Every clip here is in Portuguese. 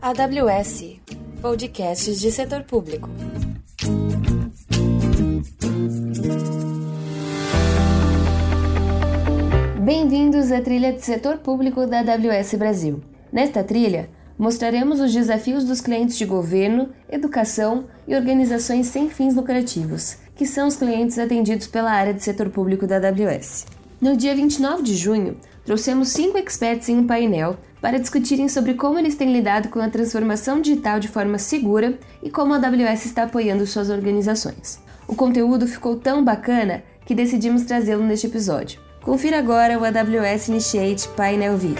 AWS Podcasts de Setor Público. Bem-vindos à trilha de setor público da AWS Brasil. Nesta trilha, mostraremos os desafios dos clientes de governo, educação e organizações sem fins lucrativos, que são os clientes atendidos pela área de setor público da AWS. No dia 29 de junho, trouxemos cinco experts em um painel para discutirem sobre como eles têm lidado com a transformação digital de forma segura e como a AWS está apoiando suas organizações. O conteúdo ficou tão bacana que decidimos trazê-lo neste episódio. Confira agora o AWS Initiate Painel View.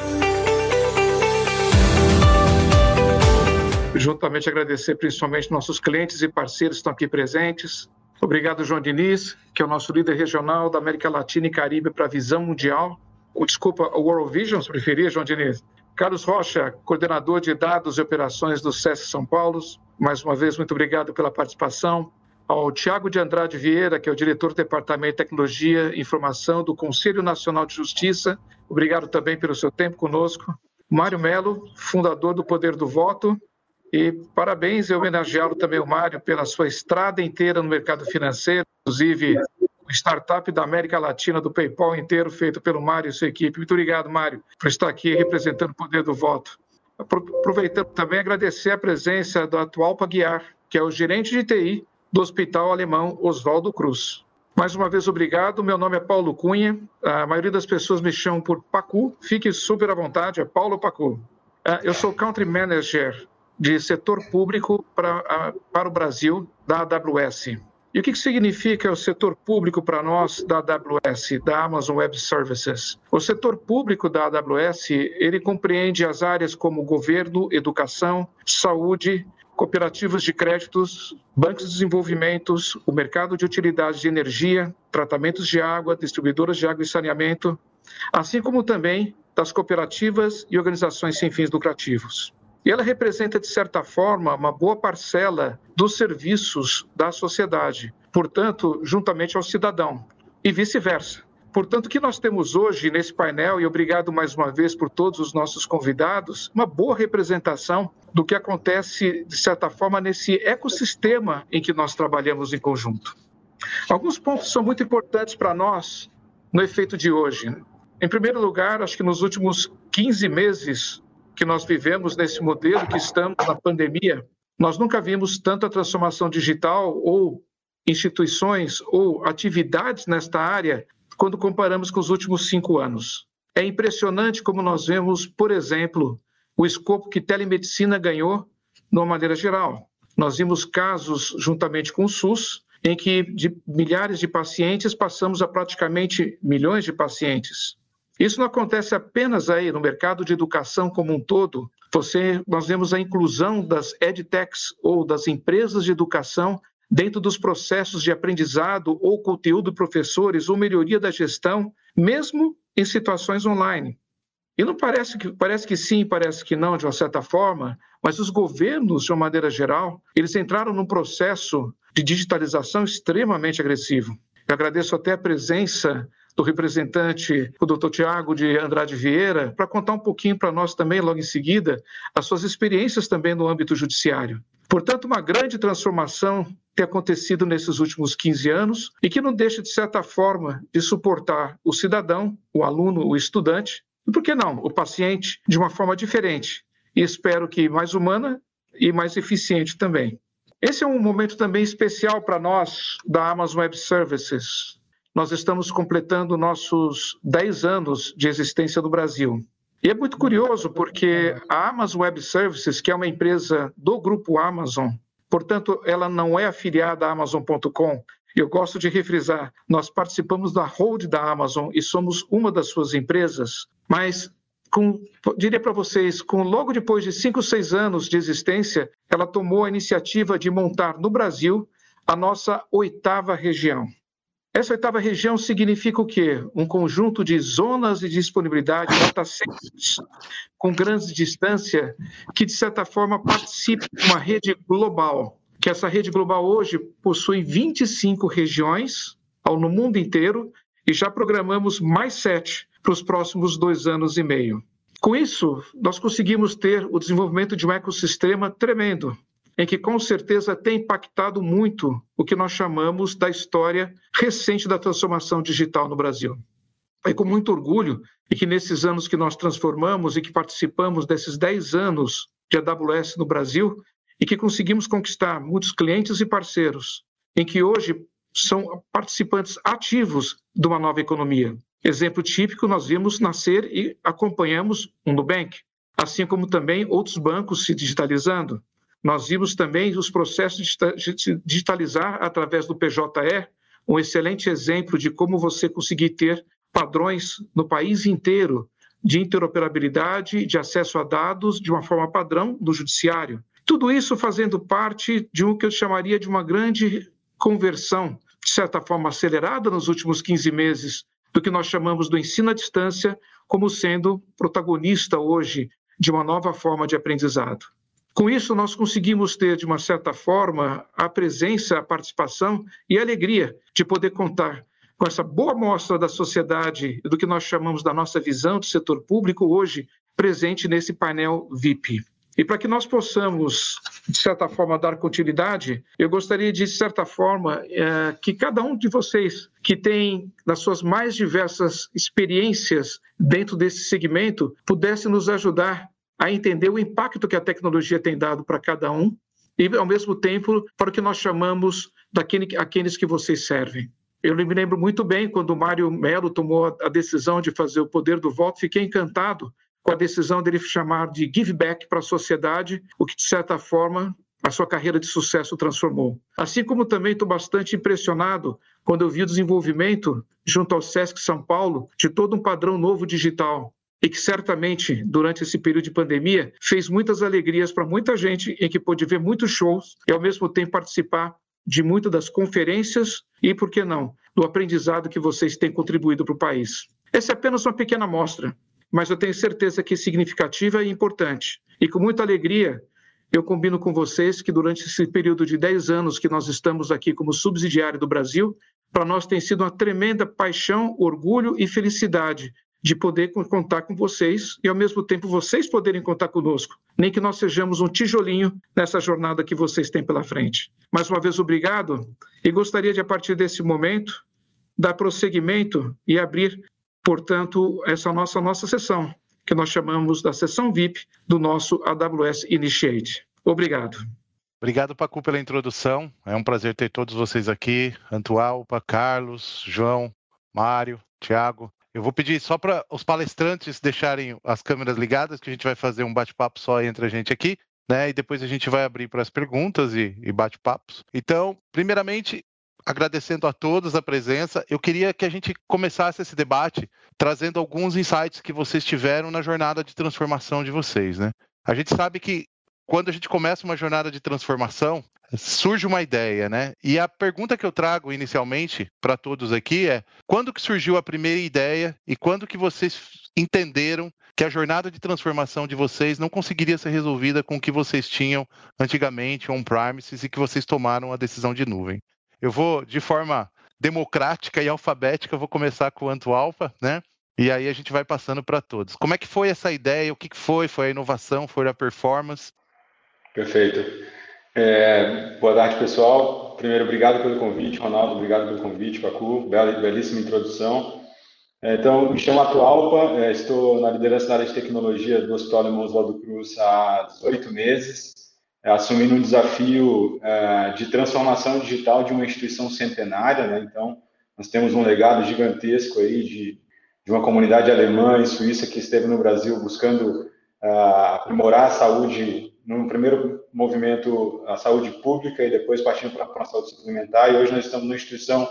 Juntamente agradecer principalmente nossos clientes e parceiros que estão aqui presentes. Obrigado, João Diniz, que é o nosso líder regional da América Latina e Caribe para a visão mundial. O, desculpa, o World Vision, se preferir, João Diniz. Carlos Rocha, coordenador de dados e operações do SESC São Paulo, mais uma vez, muito obrigado pela participação. Ao Tiago de Andrade Vieira, que é o diretor do Departamento de Tecnologia e Informação do Conselho Nacional de Justiça, obrigado também pelo seu tempo conosco. Mário Melo, fundador do Poder do Voto, e parabéns e homenageá-lo também, o Mário, pela sua estrada inteira no mercado financeiro, inclusive startup da América Latina, do PayPal inteiro, feito pelo Mário e sua equipe. Muito obrigado, Mário, por estar aqui representando o poder do voto. Aproveitando também agradecer a presença do atual Paguiar, que é o gerente de TI do Hospital Alemão Oswaldo Cruz. Mais uma vez, obrigado. Meu nome é Paulo Cunha. A maioria das pessoas me chamam por Pacu. Fique super à vontade, é Paulo Pacu. Ah, eu sou Country Manager de setor público para, para o Brasil da AWS. E o que significa o setor público para nós da AWS, da Amazon Web Services? O setor público da AWS, ele compreende as áreas como governo, educação, saúde, cooperativas de créditos, bancos de desenvolvimento, o mercado de utilidades de energia, tratamentos de água, distribuidoras de água e saneamento, assim como também das cooperativas e organizações sem fins lucrativos. E ela representa, de certa forma, uma boa parcela dos serviços da sociedade, portanto, juntamente ao cidadão, e vice-versa. Portanto, o que nós temos hoje nesse painel, e obrigado mais uma vez por todos os nossos convidados, uma boa representação do que acontece, de certa forma, nesse ecossistema em que nós trabalhamos em conjunto. Alguns pontos são muito importantes para nós no efeito de hoje. Em primeiro lugar, acho que nos últimos 15 meses, que nós vivemos nesse modelo que estamos na pandemia, nós nunca vimos tanta transformação digital ou instituições ou atividades nesta área quando comparamos com os últimos cinco anos. É impressionante como nós vemos, por exemplo, o escopo que telemedicina ganhou de uma maneira geral. Nós vimos casos, juntamente com o SUS, em que de milhares de pacientes passamos a praticamente milhões de pacientes. Isso não acontece apenas aí no mercado de educação como um todo. Você, nós vemos a inclusão das edtechs ou das empresas de educação dentro dos processos de aprendizado ou conteúdo de professores ou melhoria da gestão, mesmo em situações online. E não parece que parece que sim, parece que não, de uma certa forma, mas os governos, de uma maneira geral, eles entraram num processo de digitalização extremamente agressivo. Eu agradeço até a presença do representante, o doutor Tiago de Andrade Vieira, para contar um pouquinho para nós também, logo em seguida, as suas experiências também no âmbito judiciário. Portanto, uma grande transformação tem acontecido nesses últimos 15 anos e que não deixa, de certa forma, de suportar o cidadão, o aluno, o estudante, e por que não, o paciente, de uma forma diferente. E espero que mais humana e mais eficiente também. Esse é um momento também especial para nós da Amazon Web Services, nós estamos completando nossos 10 anos de existência no Brasil. E é muito curioso porque a Amazon Web Services, que é uma empresa do grupo Amazon, portanto, ela não é afiliada à Amazon.com. Eu gosto de refrisar, nós participamos da hold da Amazon e somos uma das suas empresas, mas com, diria para vocês, com logo depois de cinco, seis anos de existência, ela tomou a iniciativa de montar no Brasil a nossa oitava região. Essa oitava região significa o quê? Um conjunto de zonas de disponibilidade, data centers, com grande distância, que de certa forma participam de uma rede global. Que essa rede global hoje possui 25 regiões no mundo inteiro e já programamos mais sete para os próximos dois anos e meio. Com isso, nós conseguimos ter o desenvolvimento de um ecossistema tremendo, em que com certeza tem impactado muito o que nós chamamos da história recente da transformação digital no Brasil. É com muito orgulho e que nesses anos que nós transformamos e que participamos desses 10 anos de AWS no Brasil e que conseguimos conquistar muitos clientes e parceiros, em que hoje são participantes ativos de uma nova economia. Exemplo típico, nós vimos nascer e acompanhamos o Nubank, assim como também outros bancos se digitalizando. Nós vimos também os processos de digitalizar através do PJE, um excelente exemplo de como você conseguir ter padrões no país inteiro de interoperabilidade, de acesso a dados de uma forma padrão do judiciário. Tudo isso fazendo parte de um que eu chamaria de uma grande conversão, de certa forma acelerada nos últimos 15 meses, do que nós chamamos do ensino à distância como sendo protagonista hoje de uma nova forma de aprendizado. Com isso, nós conseguimos ter, de uma certa forma, a presença, a participação e a alegria de poder contar com essa boa mostra da sociedade, do que nós chamamos da nossa visão do setor público hoje, presente nesse painel VIP. E para que nós possamos, de certa forma, dar continuidade, eu gostaria de, de certa forma, é, que cada um de vocês que tem, nas suas mais diversas experiências dentro desse segmento, pudesse nos ajudar a entender o impacto que a tecnologia tem dado para cada um e, ao mesmo tempo, para o que nós chamamos daquele, aqueles que vocês servem. Eu me lembro muito bem quando o Mário Melo tomou a decisão de fazer o poder do voto, fiquei encantado com a decisão dele chamar de give back para a sociedade, o que, de certa forma, a sua carreira de sucesso transformou. Assim como também estou bastante impressionado quando eu vi o desenvolvimento, junto ao SESC São Paulo, de todo um padrão novo digital, e que certamente, durante esse período de pandemia, fez muitas alegrias para muita gente, em que pôde ver muitos shows e, ao mesmo tempo, participar de muitas das conferências e, por que não, do aprendizado que vocês têm contribuído para o país. Essa é apenas uma pequena amostra, mas eu tenho certeza que é significativa e importante. E com muita alegria, eu combino com vocês que durante esse período de 10 anos que nós estamos aqui como subsidiário do Brasil, para nós tem sido uma tremenda paixão, orgulho e felicidade de poder contar com vocês e, ao mesmo tempo, vocês poderem contar conosco, nem que nós sejamos um tijolinho nessa jornada que vocês têm pela frente. Mais uma vez, obrigado e gostaria de, a partir desse momento, dar prosseguimento e abrir, portanto, essa nossa, nossa sessão, que nós chamamos da sessão VIP do nosso AWS Initiate. Obrigado. Obrigado, Pacu, pela introdução. É um prazer ter todos vocês aqui. Antualpa, Carlos, João, Mário, Tiago. Eu vou pedir só para os palestrantes deixarem as câmeras ligadas, que a gente vai fazer um bate-papo só entre a gente aqui, né? E depois a gente vai abrir para as perguntas e, e bate-papos. Então, primeiramente, agradecendo a todos a presença, eu queria que a gente começasse esse debate trazendo alguns insights que vocês tiveram na jornada de transformação de vocês, né? A gente sabe que quando a gente começa uma jornada de transformação, surge uma ideia, né? E a pergunta que eu trago inicialmente para todos aqui é: quando que surgiu a primeira ideia e quando que vocês entenderam que a jornada de transformação de vocês não conseguiria ser resolvida com o que vocês tinham antigamente on-premises e que vocês tomaram a decisão de nuvem? Eu vou de forma democrática e alfabética, vou começar com o Anto Alfa, né? E aí a gente vai passando para todos. Como é que foi essa ideia? O que foi? Foi a inovação? Foi a performance? Perfeito. É, boa tarde, pessoal. Primeiro, obrigado pelo convite, Ronaldo, obrigado pelo convite, Pacu, bela, belíssima introdução. É, então, me chamo Atualpa, é, estou na liderança da área de tecnologia do Hospital Alemão Oswaldo Cruz há oito meses, é, assumindo um desafio de transformação digital de uma instituição centenária, né? então, nós temos um legado gigantesco aí de, de uma comunidade alemã e suíça que esteve no Brasil buscando aprimorar a saúde num primeiro movimento a saúde pública e depois partindo para a saúde suplementar. E hoje nós estamos numa instituição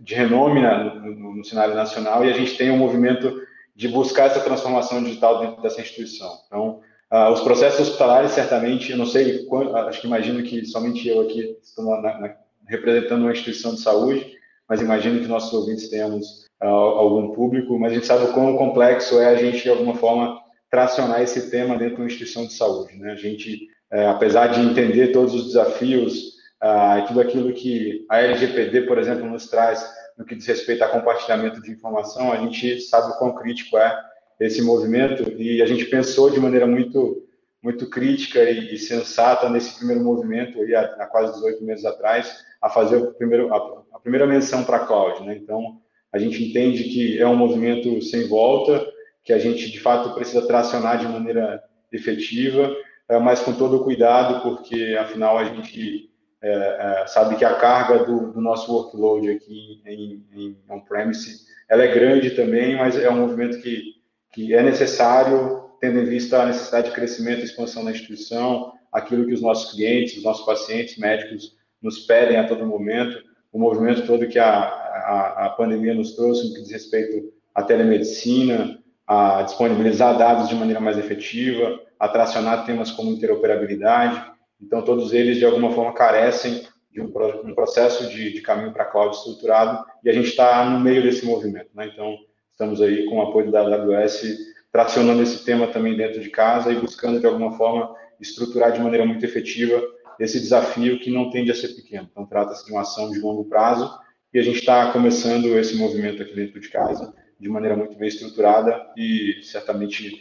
de renome no, no, no, cenário nacional e a gente tem um movimento de buscar essa transformação digital dentro dessa instituição. Então, uh, os processos hospitalares, certamente, eu não sei, acho que imagino que somente eu aqui estou na, na, representando uma instituição de saúde, mas imagino que nossos ouvintes tenhamos uh, algum público, mas a gente sabe o quão complexo é a gente, de alguma forma, tracionar esse tema dentro de uma instituição de saúde. Né? A gente, é, apesar de entender todos os desafios ah, e tudo aquilo que a LGPD, por exemplo, nos traz no que diz respeito a compartilhamento de informação, a gente sabe o quão crítico é esse movimento e a gente pensou de maneira muito muito crítica e, e sensata nesse primeiro movimento aí, há, há, quase 18 meses atrás a fazer o primeiro, a, a primeira menção para a cloud, né? Então a gente entende que é um movimento sem volta, que a gente de fato precisa tracionar de maneira efetiva, mas com todo cuidado, porque afinal a gente é, é, sabe que a carga do, do nosso workload aqui em, em on-premise ela é grande também, mas é um movimento que, que é necessário, tendo em vista a necessidade de crescimento e expansão da instituição, aquilo que os nossos clientes, os nossos pacientes médicos nos pedem a todo momento, o movimento todo que a, a, a pandemia nos trouxe no que diz respeito à telemedicina, a disponibilizar dados de maneira mais efetiva, a tracionar temas como interoperabilidade, então, todos eles, de alguma forma, carecem de um, um processo de, de caminho para a cloud estruturado e a gente está no meio desse movimento. Né? Então, estamos aí com o apoio da AWS tracionando esse tema também dentro de casa e buscando, de alguma forma, estruturar de maneira muito efetiva esse desafio que não tende a ser pequeno. Então, trata-se de uma ação de longo prazo e a gente está começando esse movimento aqui dentro de casa de maneira muito bem estruturada e certamente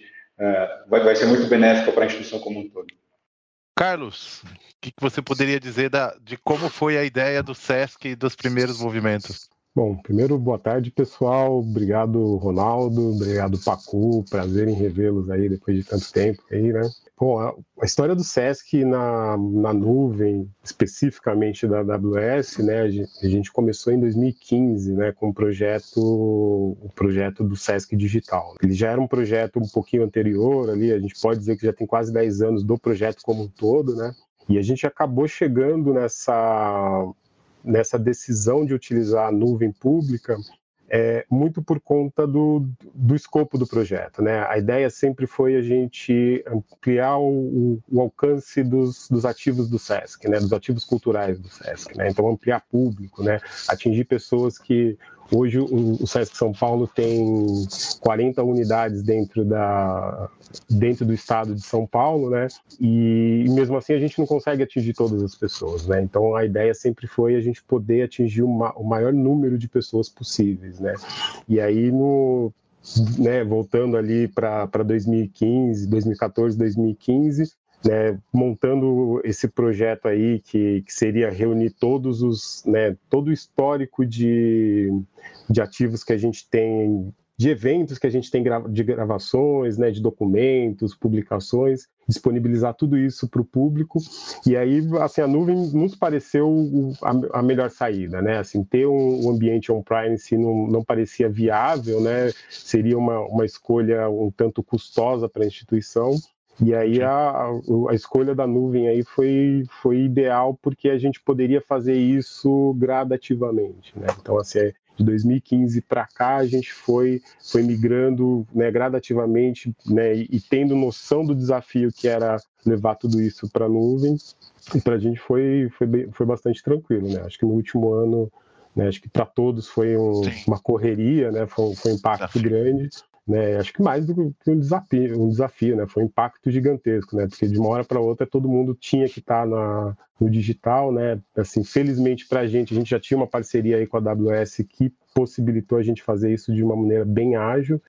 vai, vai ser muito benéfica para a instituição como um todo. Carlos, o que, você poderia dizer da, de como foi a ideia do SESC e dos primeiros movimentos? Bom, primeiro, boa tarde, pessoal. Obrigado, Ronaldo. Obrigado, Pacu. Prazer em revê-los aí depois de tanto tempo aí, né? Bom, a, história do SESC na, na nuvem, especificamente da AWS, né? A gente, começou em 2015, né? Com o projeto, o projeto do SESC Digital. Ele já era um projeto um pouquinho anterior ali, a gente pode dizer que já tem quase 10 anos do projeto como um todo, né? E a gente acabou chegando nessa nessa decisão de utilizar a nuvem pública é, muito por conta do, do escopo do projeto. Né? A ideia sempre foi a gente ampliar o, o alcance dos, dos, ativos do SESC, né? dos ativos culturais do SESC. Né? Então, ampliar público, né? atingir pessoas que Hoje o, o SESC São Paulo tem 40 unidades dentro, da, dentro do estado de São Paulo, né? E, mesmo assim a gente não consegue atingir todas as pessoas, né? Então a ideia sempre foi a gente poder atingir uma, o maior número de pessoas possíveis, né? E aí no né, voltando ali para 2015, 2014, 2015, né, montando esse projeto aí que, que seria reunir todos os, né, todo o histórico de, de ativos que a gente tem, de eventos que a gente tem de gravações, né, de documentos, publicações, disponibilizar tudo isso para o público. E aí, assim, a nuvem nos pareceu a, a melhor saída, né? Assim, ter um, um ambiente on-premise não, não parecia viável, né? Seria uma, uma escolha um tanto custosa para a instituição. E aí a, a, escolha da nuvem aí foi, foi ideal porque a gente poderia fazer isso gradativamente, né? Então, assim, de 2015 para cá a gente foi, foi migrando né, gradativamente né, e, tendo noção do desafio que era levar tudo isso para a nuvem. E para a gente foi, foi, bem, foi bastante tranquilo, né? Acho que no último ano, né, acho que para todos foi um, uma correria, né? Foi, foi um impacto grande. Né, acho que mais do que um desafio, um desafio, né? Foi um impacto gigantesco, né? Porque de uma hora para outra todo mundo tinha que estar tá no digital, né? Assim, felizmente para a gente, a gente já tinha uma parceria aí com a AWS que possibilitou a gente fazer isso de uma maneira bem ágil.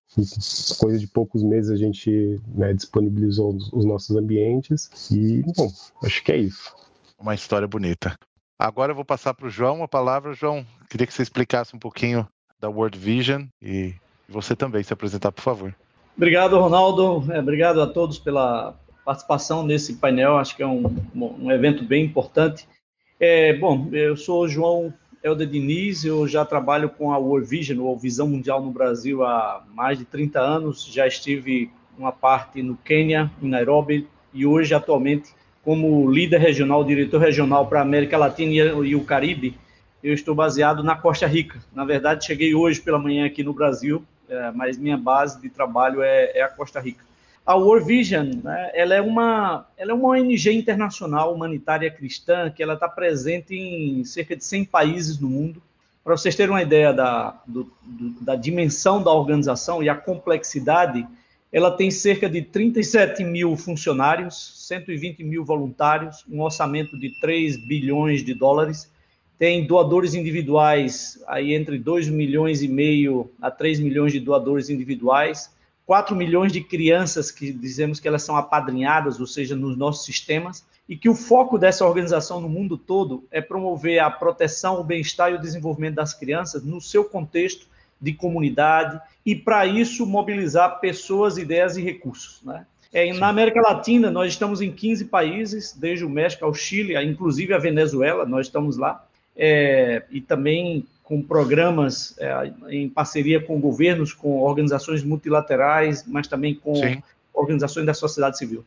Coisa de poucos meses a gente né, disponibilizou os nossos ambientes e, bom, acho que é isso. Uma história bonita. Agora eu vou passar para o João a palavra. João, queria que você explicasse um pouquinho da World Vision e você também se apresentar, por favor. Obrigado, Ronaldo. É, obrigado a todos pela participação nesse painel. Acho que é um, um evento bem importante. É, bom, eu sou o João Helder Diniz, eu já trabalho com a World Vision, ou Visão Mundial no Brasil, há mais de 30 anos. Já estive uma parte no Quênia, em Nairobi, e hoje, atualmente, como líder regional, diretor regional para a América Latina e o Caribe, eu estou baseado na Costa Rica. Na verdade, cheguei hoje pela manhã aqui no Brasil é, mas minha base de trabalho é, é a Costa Rica. A World Vision, né, ela, é uma, ela é uma ONG internacional humanitária cristã que ela está presente em cerca de 100 países no mundo. Para vocês terem uma ideia da, do, do, da dimensão da organização e a complexidade, ela tem cerca de 37 mil funcionários, 120 mil voluntários, um orçamento de 3 bilhões de dólares tem doadores individuais, aí entre 2 milhões e meio a 3 milhões de doadores individuais, 4 milhões de crianças que dizemos que elas são apadrinhadas, ou seja, nos nossos sistemas, e que o foco dessa organização no mundo todo é promover a proteção, o bem-estar e o desenvolvimento das crianças no seu contexto de comunidade e, para isso, mobilizar pessoas, ideias e recursos. Né? É, na América Latina, nós estamos em 15 países, desde o México ao Chile, inclusive a Venezuela, nós estamos lá, é, e também com programas é, em parceria com governos, com organizações multilaterais, mas também com Sim. organizações da sociedade civil.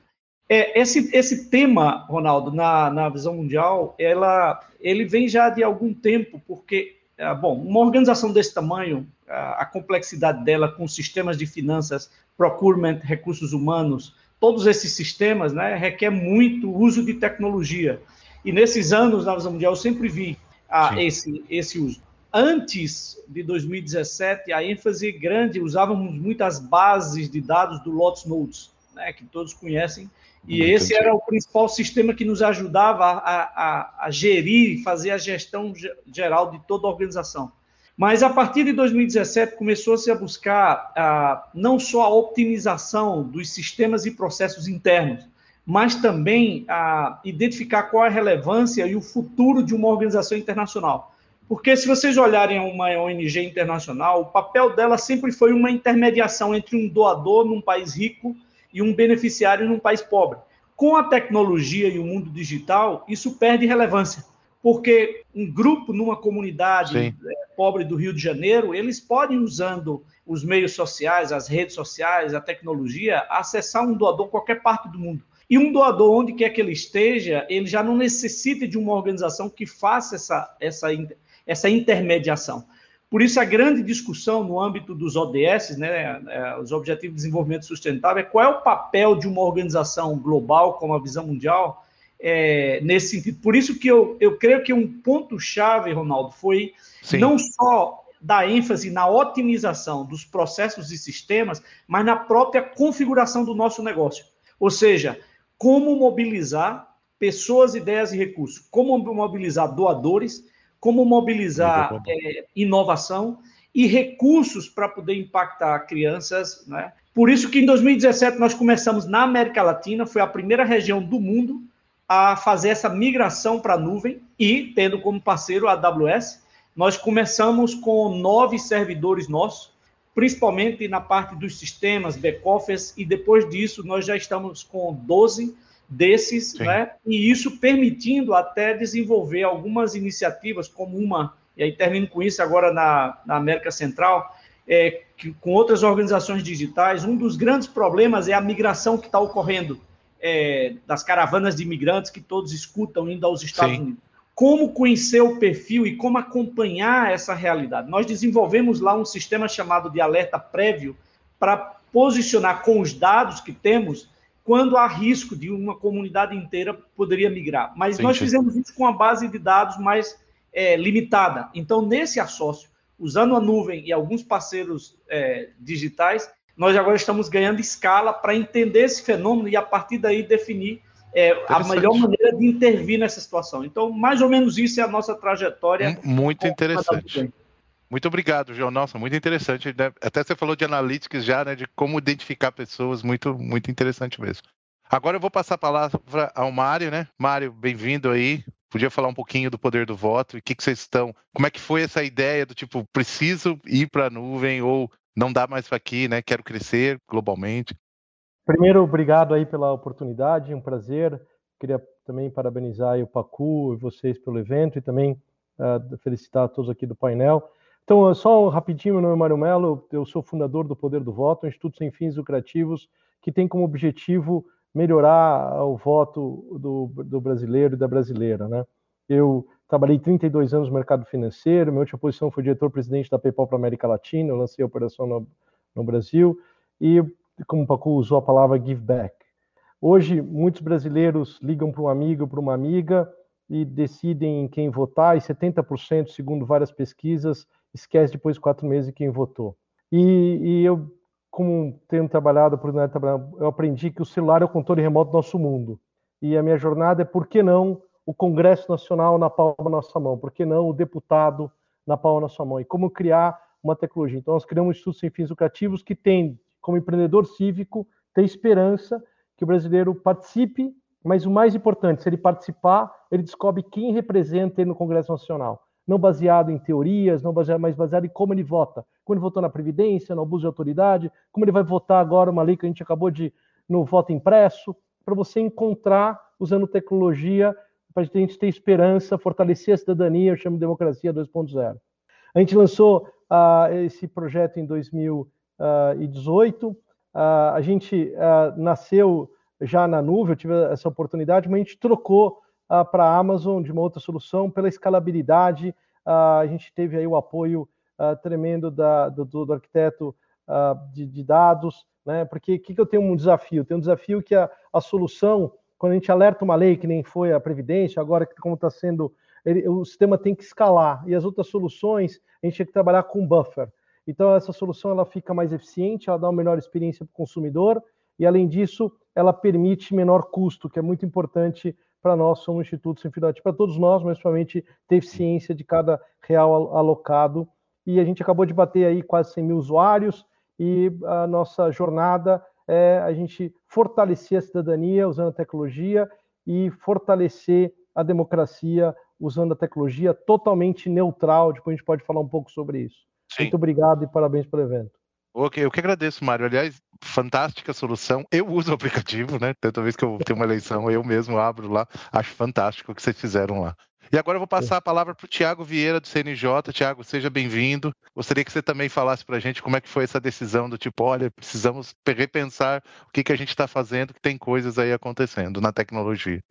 É, esse, esse tema, Ronaldo, na, na visão mundial, ela, ele vem já de algum tempo, porque, é, bom, uma organização desse tamanho, a, a complexidade dela com sistemas de finanças, procurement, recursos humanos, todos esses sistemas, né, requer muito uso de tecnologia. E nesses anos, na visão mundial, eu sempre vi a, esse, esse uso. Antes de 2017, a ênfase grande, usávamos muitas bases de dados do Lotus Notes, né, que todos conhecem, e Muito esse era o principal sistema que nos ajudava a, a, a gerir, fazer a gestão geral de toda a organização. Mas a partir de 2017 começou-se a buscar a, não só a optimização dos sistemas e processos internos, mas também a identificar qual é a relevância e o futuro de uma organização internacional. Porque se vocês olharem uma ONG internacional, o papel dela sempre foi uma intermediação entre um doador num país rico e um beneficiário num país pobre. Com a tecnologia e o mundo digital, isso perde relevância, porque um grupo numa comunidade Sim. É, pobre do Rio de Janeiro, eles podem, usando os meios sociais, as redes sociais, a tecnologia, acessar um doador em qualquer parte do mundo. E um doador, onde quer que ele esteja, ele já não necessita de uma organização que faça essa, essa, essa intermediação. Por isso, a grande discussão no âmbito dos ODS, né, é, os Objetivos de Desenvolvimento Sustentável, é qual é o papel de uma organização global, como a Visão Mundial, é, nesse sentido. Por isso que eu, eu creio que um ponto-chave, Ronaldo, foi Sim. não só dar ênfase na otimização dos processos e sistemas, mas na própria configuração do nosso negócio. Ou seja, como mobilizar pessoas, ideias e recursos, como mobilizar doadores, como mobilizar é, inovação e recursos para poder impactar crianças. Né? Por isso que em 2017 nós começamos na América Latina, foi a primeira região do mundo a fazer essa migração para a nuvem e tendo como parceiro a AWS. Nós começamos com nove servidores nossos, principalmente na parte dos sistemas, back-office, e depois disso nós já estamos com 12 desses, Sim. né? E isso permitindo até desenvolver algumas iniciativas, como uma, e aí termino com isso agora na, na América Central, é, que, com outras organizações digitais, um dos grandes problemas é a migração que está ocorrendo é, das caravanas de imigrantes que todos escutam indo aos Estados Sim. Unidos. Como conhecer o perfil e como acompanhar essa realidade? Nós desenvolvemos lá um sistema chamado de alerta prévio para posicionar com os dados que temos quando há risco de uma comunidade inteira poderia migrar. Mas Sim, nós fizemos isso com a base de dados mais é, limitada. Então, nesse assócio, usando a nuvem e alguns parceiros é, digitais, nós agora estamos ganhando escala para entender esse fenômeno e, a partir daí, definir é, a melhor maneira de intervir nessa situação. Então, mais ou menos isso é a nossa trajetória. Muito interessante. Muito obrigado, João. Nossa, muito interessante. Né? Até você falou de analytics já, né? De como identificar pessoas, muito, muito interessante mesmo. Agora eu vou passar a palavra ao Mário, né? Mário, bem-vindo aí. Podia falar um pouquinho do poder do voto e o que, que vocês estão. Como é que foi essa ideia do tipo, preciso ir para a nuvem ou não dá mais para aqui, né? Quero crescer globalmente. Primeiro, obrigado aí pela oportunidade, um prazer. Queria também parabenizar o Pacu e vocês pelo evento e também uh, felicitar todos aqui do painel. Então, só rapidinho, meu nome é Mário Mello, eu sou fundador do Poder do Voto, um instituto sem fins lucrativos que tem como objetivo melhorar o voto do, do brasileiro e da brasileira. Né? Eu trabalhei 32 anos no mercado financeiro, minha última posição foi diretor-presidente da PayPal para a América Latina, eu lancei a operação no, no Brasil, e como o Paco usou a palavra give back. Hoje, muitos brasileiros ligam para um amigo, para uma amiga, e decidem em quem votar, e 70%, segundo várias pesquisas, esquece depois de quatro meses quem votou. E, e eu, como tenho trabalhado, por eu aprendi que o celular é o controle remoto do nosso mundo. E a minha jornada é por que não o Congresso Nacional na palma da nossa mão? Por que não o deputado na palma da sua mão? E como criar uma tecnologia? Então, nós criamos Instituto Sem Fins Lucrativos que tem, como empreendedor cívico, ter esperança que o brasileiro participe, mas o mais importante, se ele participar, ele descobre quem representa ele no Congresso Nacional. Não baseado em teorias, não baseado, mas baseado em como ele vota. Como ele votou na Previdência, no abuso de autoridade, como ele vai votar agora uma lei que a gente acabou de no voto impresso, para você encontrar, usando tecnologia, para a gente ter esperança, fortalecer a cidadania, eu chamo de democracia 2.0. A gente lançou uh, esse projeto em 2018, uh, a gente uh, nasceu já na nuvem, eu tive essa oportunidade, mas a gente trocou para a Amazon de uma outra solução pela escalabilidade, a gente teve aí o apoio tremendo da, do, do, arquiteto de, de dados, né? Porque o que, que eu tenho um desafio? Tenho um desafio que a, a solução, quando a gente alerta uma lei, que nem foi a Previdência, agora como está sendo, ele, o sistema tem que escalar, e as outras soluções, a gente tem que trabalhar com buffer. Então, essa solução ela fica mais eficiente, ela dá uma melhor experiência para o consumidor, e além disso, ela permite menor custo, que é muito importante para nós, somos instituto sem finalidade, para todos nós, mas principalmente ter eficiência de cada real alocado. E a gente acabou de bater aí quase 100 mil usuários, e a nossa jornada é a gente fortalecer a cidadania usando a tecnologia e fortalecer a democracia usando a tecnologia totalmente neutral. Depois a gente pode falar um pouco sobre isso. Sim. Muito obrigado e parabéns pelo evento. Ok, eu que agradeço, Mário. Aliás, fantástica solução. Eu uso o aplicativo, né? Toda vez que eu tenho uma eleição, eu mesmo abro lá. Acho fantástico o que vocês fizeram lá. E agora eu vou passar a palavra para o Tiago Vieira, do CNJ. Tiago, seja bem-vindo. Gostaria que você também falasse para a gente como é que foi essa decisão do tipo, olha, precisamos repensar o que, que a gente está fazendo, que tem coisas aí acontecendo na tecnologia.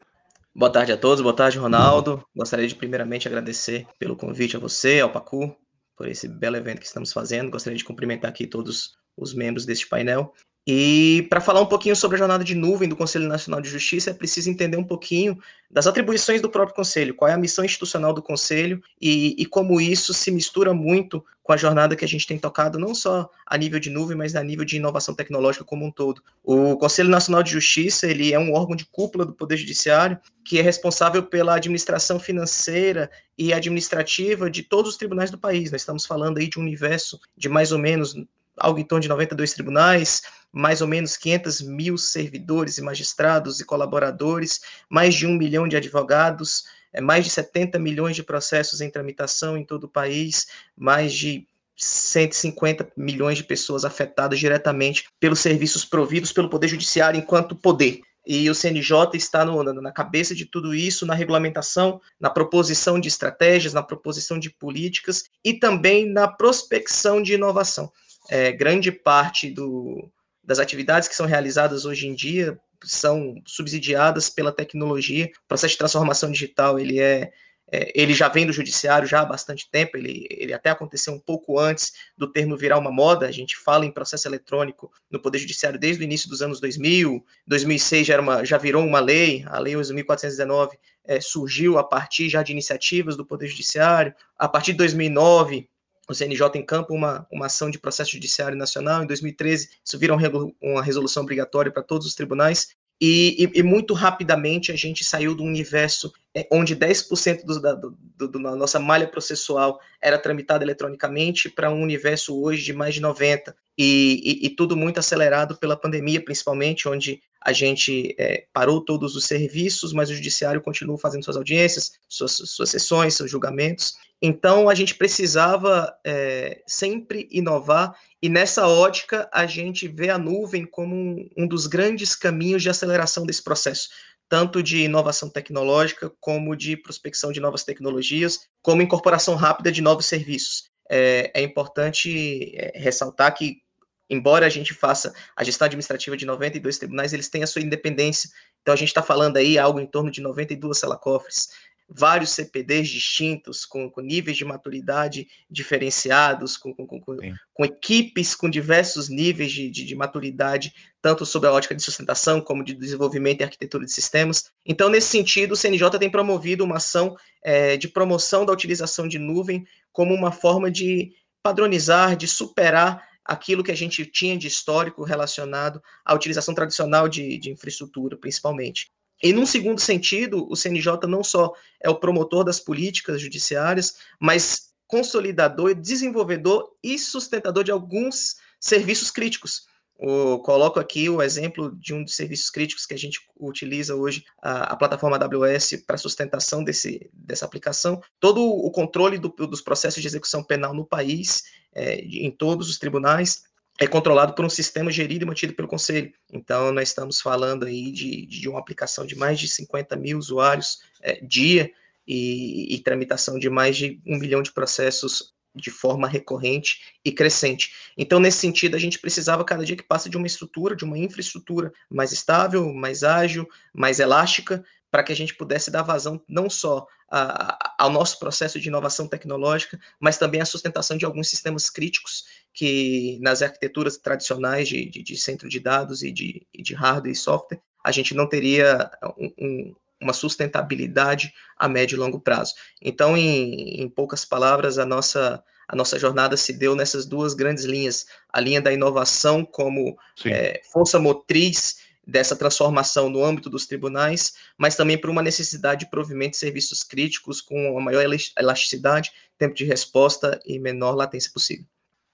Boa tarde a todos, boa tarde, Ronaldo. Gostaria de primeiramente agradecer pelo convite a você, ao Pacu, por esse belo evento que estamos fazendo. Gostaria de cumprimentar aqui todos os membros deste painel. E para falar um pouquinho sobre a jornada de nuvem do Conselho Nacional de Justiça, é preciso entender um pouquinho das atribuições do próprio Conselho, qual é a missão institucional do Conselho e, e, como isso se mistura muito com a jornada que a gente tem tocado, não só a nível de nuvem, mas a nível de inovação tecnológica como um todo. O Conselho Nacional de Justiça ele é um órgão de cúpula do Poder Judiciário que é responsável pela administração financeira e administrativa de todos os tribunais do país. Nós estamos falando aí de um universo de mais ou menos algo em torno de 92 tribunais, mais ou menos 500 mil servidores e magistrados e colaboradores, mais de um milhão de advogados, é, mais de 70 milhões de processos em tramitação em todo o país, mais de 150 milhões de pessoas afetadas diretamente pelos serviços providos pelo Poder Judiciário enquanto poder. E o CNJ está no, na cabeça de tudo isso, na regulamentação, na proposição de estratégias, na proposição de políticas e também na prospecção de inovação. É, grande parte do, das atividades que são realizadas hoje em dia são subsidiadas pela tecnologia. O processo de transformação digital ele é, é, ele já vem do judiciário já há bastante tempo. Ele, ele até aconteceu um pouco antes do termo virar uma moda. A gente fala em processo eletrônico no poder judiciário desde o início dos anos 2000. 2006 já era uma, já virou uma lei. A lei 11.419 é, surgiu a partir já de iniciativas do poder judiciário. A partir de 2009 o CNJ encampa uma, uma ação de processo judiciário nacional. Em 2013, isso vira uma resolução obrigatória para todos os tribunais. E, e, e, muito rapidamente a gente saiu do universo é, onde 10% do, da, do, do, da nossa malha processual era tramitada eletronicamente para um universo hoje de mais de 90%. E, e, tudo muito acelerado pela pandemia, principalmente, onde a gente é, parou todos os serviços, mas o judiciário continua fazendo suas audiências, suas, suas sessões, seus julgamentos. Então, a gente precisava é, sempre inovar, e nessa ótica, a gente vê a nuvem como um, um dos grandes caminhos de aceleração desse processo, tanto de inovação tecnológica, como de prospecção de novas tecnologias, como incorporação rápida de novos serviços. É, é importante é, ressaltar que embora a gente faça a gestão administrativa de 92 tribunais, eles têm a sua independência. Então a gente está falando aí algo em torno de 92 selacofres, vários CPDs distintos, com, com níveis de maturidade diferenciados, com, com, com, equipes com diversos níveis de, de, de, maturidade, tanto sob a ótica de sustentação como de desenvolvimento e arquitetura de sistemas. Então, nesse sentido, o CNJ tem promovido uma ação é, de promoção da utilização de nuvem como uma forma de padronizar, de superar aquilo que a gente tinha de histórico relacionado à utilização tradicional de, de infraestrutura, principalmente. E num segundo sentido, o CNJ não só é o promotor das políticas judiciárias, mas consolidador, desenvolvedor e sustentador de alguns serviços críticos. Eu coloco aqui o exemplo de um dos serviços críticos que a gente utiliza hoje, a, a plataforma AWS, para sustentação desse, dessa aplicação. Todo o controle do, dos processos de execução penal no país, é, em todos os tribunais, é controlado por um sistema gerido e mantido pelo Conselho. Então, nós estamos falando aí de, de uma aplicação de mais de 50 mil usuários é, dia e, e, tramitação de mais de um milhão de processos de forma recorrente e crescente. Então, nesse sentido, a gente precisava cada dia que passa de uma estrutura, de uma infraestrutura mais estável, mais ágil, mais elástica, para que a gente pudesse dar vazão não só a, ao nosso processo de inovação tecnológica, mas também à sustentação de alguns sistemas críticos que nas arquiteturas tradicionais de, de, de centro de dados e de, de, hardware e software a gente não teria um, um, uma sustentabilidade a médio e longo prazo. Então, em, em poucas palavras, a nossa, a nossa jornada se deu nessas duas grandes linhas: a linha da inovação como é, força motriz dessa transformação no âmbito dos tribunais, mas também por uma necessidade de provimento de serviços críticos com a maior elasticidade, tempo de resposta e menor latência possível.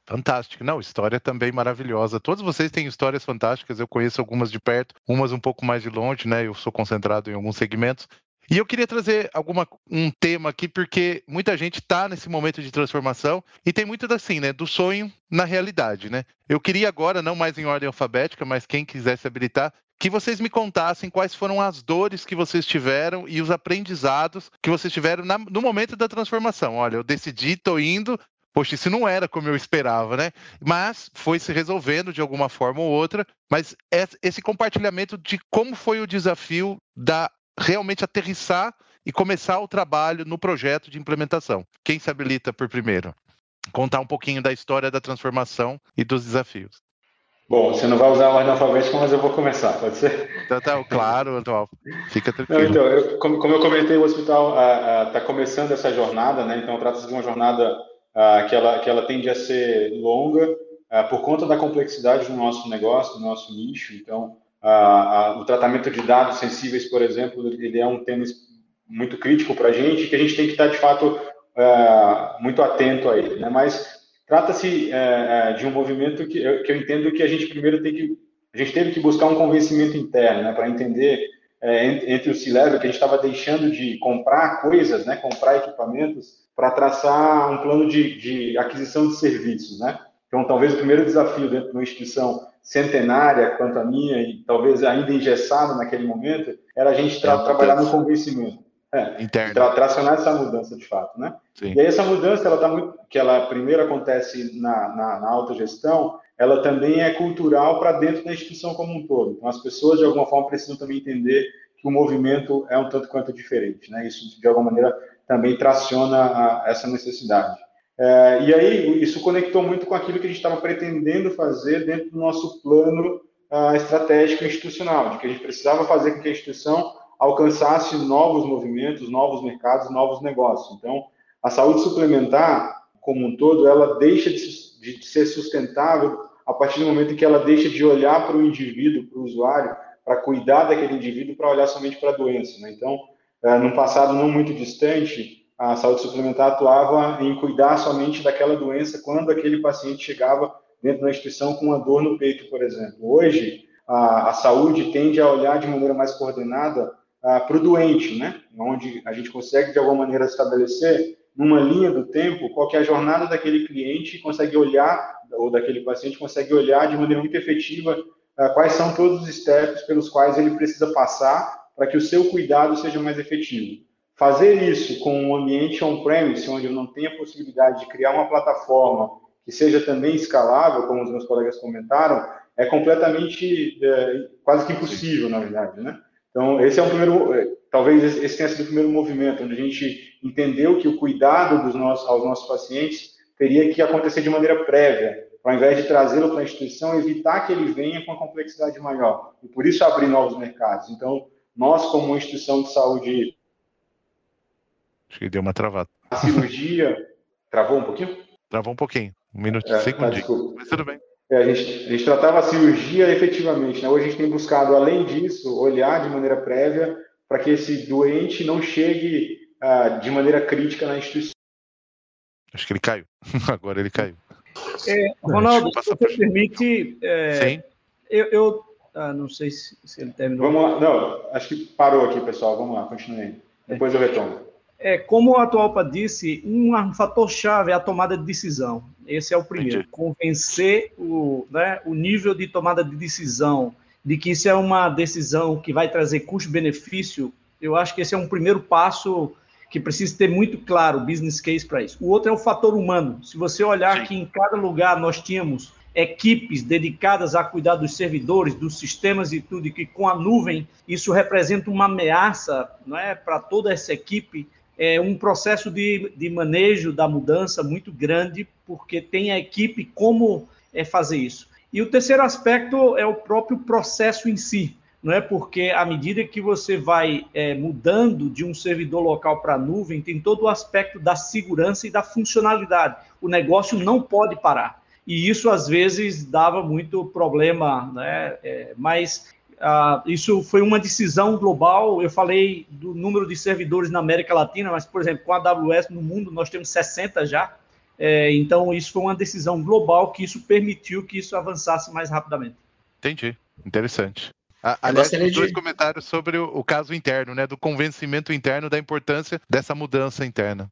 Fantástico. Não, história também maravilhosa. Todos vocês têm histórias fantásticas, eu conheço algumas de perto, umas um pouco mais de longe, né? Eu sou concentrado em alguns segmentos. E eu queria trazer alguma, um tema aqui, porque muita gente está nesse momento de transformação e tem muito assim, né? Do sonho na realidade, né? Eu queria agora, não mais em ordem alfabética, mas quem quisesse habilitar, que vocês me contassem quais foram as dores que vocês tiveram e os aprendizados que vocês tiveram na, no momento da transformação. Olha, eu decidi, estou indo, poxa, isso não era como eu esperava, né? Mas foi se resolvendo de alguma forma ou outra. Mas esse compartilhamento de como foi o desafio da realmente aterrissar e começar o trabalho no projeto de implementação. Quem se habilita por primeiro? Contar um pouquinho da história da transformação e dos desafios. Bom, você não vai usar a ordem alfabética, mas eu vou começar, pode ser? Então, tá, claro, Antônio. Fica tranquilo. Não, então, eu, como, como, eu comentei, o hospital está começando essa jornada, né? Então, trata-se de uma jornada ah, que, ela, que ela tende a ser longa ah, por conta da complexidade do nosso negócio, do nosso nicho. Então, o tratamento de dados sensíveis, por exemplo, ele é um tema muito crítico para a gente, que a gente tem que estar, de fato, ah, muito atento a ele. Né? Mas trata-se eh, eh, de um movimento que eu, que eu entendo que a gente primeiro tem que a gente teve que buscar um convencimento interno, né, para entender é, entre o C-Level que a gente estava deixando de comprar coisas, né, comprar equipamentos, para traçar um plano de, de, aquisição de serviços, né? Então, talvez o primeiro desafio dentro de uma instituição centenária quanto a minha e talvez ainda engessada naquele momento era a gente tra trabalhar no convencimento, é, tra tracionar essa mudança de fato, né? Sim. E aí essa mudança, ela tá muito, que ela primeiro acontece na, na, na autogestão, ela também é cultural para dentro da instituição como um todo. Então, as pessoas de alguma forma precisam também entender que o movimento é um tanto quanto diferente, né? Isso de alguma maneira também traciona a, essa necessidade. É, e aí, isso conectou muito com aquilo que a gente estava pretendendo fazer dentro do nosso plano uh, estratégico institucional, de que a gente precisava fazer com que a instituição alcançasse novos movimentos, novos mercados, novos negócios. Então, a saúde suplementar, como um todo, ela deixa de, de ser sustentável a partir do momento em que ela deixa de olhar para o indivíduo, para o usuário, para cuidar daquele indivíduo, para olhar somente para a doença. Né? Então, é, num passado não muito distante, a saúde suplementar atuava em cuidar somente daquela doença quando aquele paciente chegava dentro da instituição com uma dor no peito, por exemplo. Hoje, a, a saúde tende a olhar de maneira mais coordenada para o doente, né? onde a gente consegue, de alguma maneira, estabelecer numa linha do tempo qual é a jornada daquele cliente consegue olhar, ou daquele paciente consegue olhar de maneira muito efetiva quais são todos os steps pelos quais ele precisa passar para que o seu cuidado seja mais efetivo. Fazer isso com um ambiente on-premise, onde eu não tenho a possibilidade de criar uma plataforma que seja também escalável, como os meus colegas comentaram, é completamente, é, quase que impossível, na verdade, né? Então, esse é um primeiro, é, talvez esse tenha sido o primeiro movimento, onde a gente entendeu que o cuidado dos nossos, aos nossos pacientes teria que acontecer de maneira prévia, ao invés de trazê-lo para a instituição, evitar que ele venha com uma complexidade maior. E por isso abrir novos mercados. Então, nós, como instituição de saúde. Acho que deu uma travada. A cirurgia. Travou um pouquinho? Travou um pouquinho. Um minuto, é, segundinho. Tá, Mas tudo bem. É, a, gente, a gente tratava a cirurgia efetivamente. Né? Hoje a gente tem buscado, além disso, olhar de maneira prévia para que esse doente não chegue uh, de maneira crítica na instituição. Acho que ele caiu. Agora ele caiu. É, Ronaldo, se você permite, é, Sim. eu, eu ah, não sei se, se, ele terminou. Vamos lá, não, acho que parou aqui, pessoal. Vamos lá, continue. Depois eu retorno. É, como a Atualpa disse, um, um fator-chave é a tomada de decisão. Esse é o primeiro. Entendi. Convencer o, né, o nível de tomada de decisão de que isso é uma decisão que vai trazer custo-benefício. Eu acho que esse é um primeiro passo que precisa ter muito claro o business case para isso. O outro é o fator humano. Se você olhar Sim. que em cada lugar nós tínhamos equipes dedicadas a cuidar dos servidores, dos sistemas e tudo, e que com a nuvem isso representa uma ameaça não é, para toda essa equipe, é um processo de, de manejo da mudança muito grande, porque tem a equipe como é, fazer isso. E o terceiro aspecto é o próprio processo em si não é porque à medida que você vai é, mudando de um servidor local para a nuvem, tem todo o aspecto da segurança e da funcionalidade. O negócio não pode parar. E isso às vezes dava muito problema, né? É, mas ah, isso foi uma decisão global. Eu falei do número de servidores na América Latina, mas, por exemplo, com a AWS no mundo nós temos 60 já. É, então, isso foi uma decisão global que isso permitiu que isso avançasse mais rapidamente. Entendi. Interessante. Aliás, dois de... comentários sobre o, o, caso interno, né? Do convencimento interno da importância dessa mudança interna.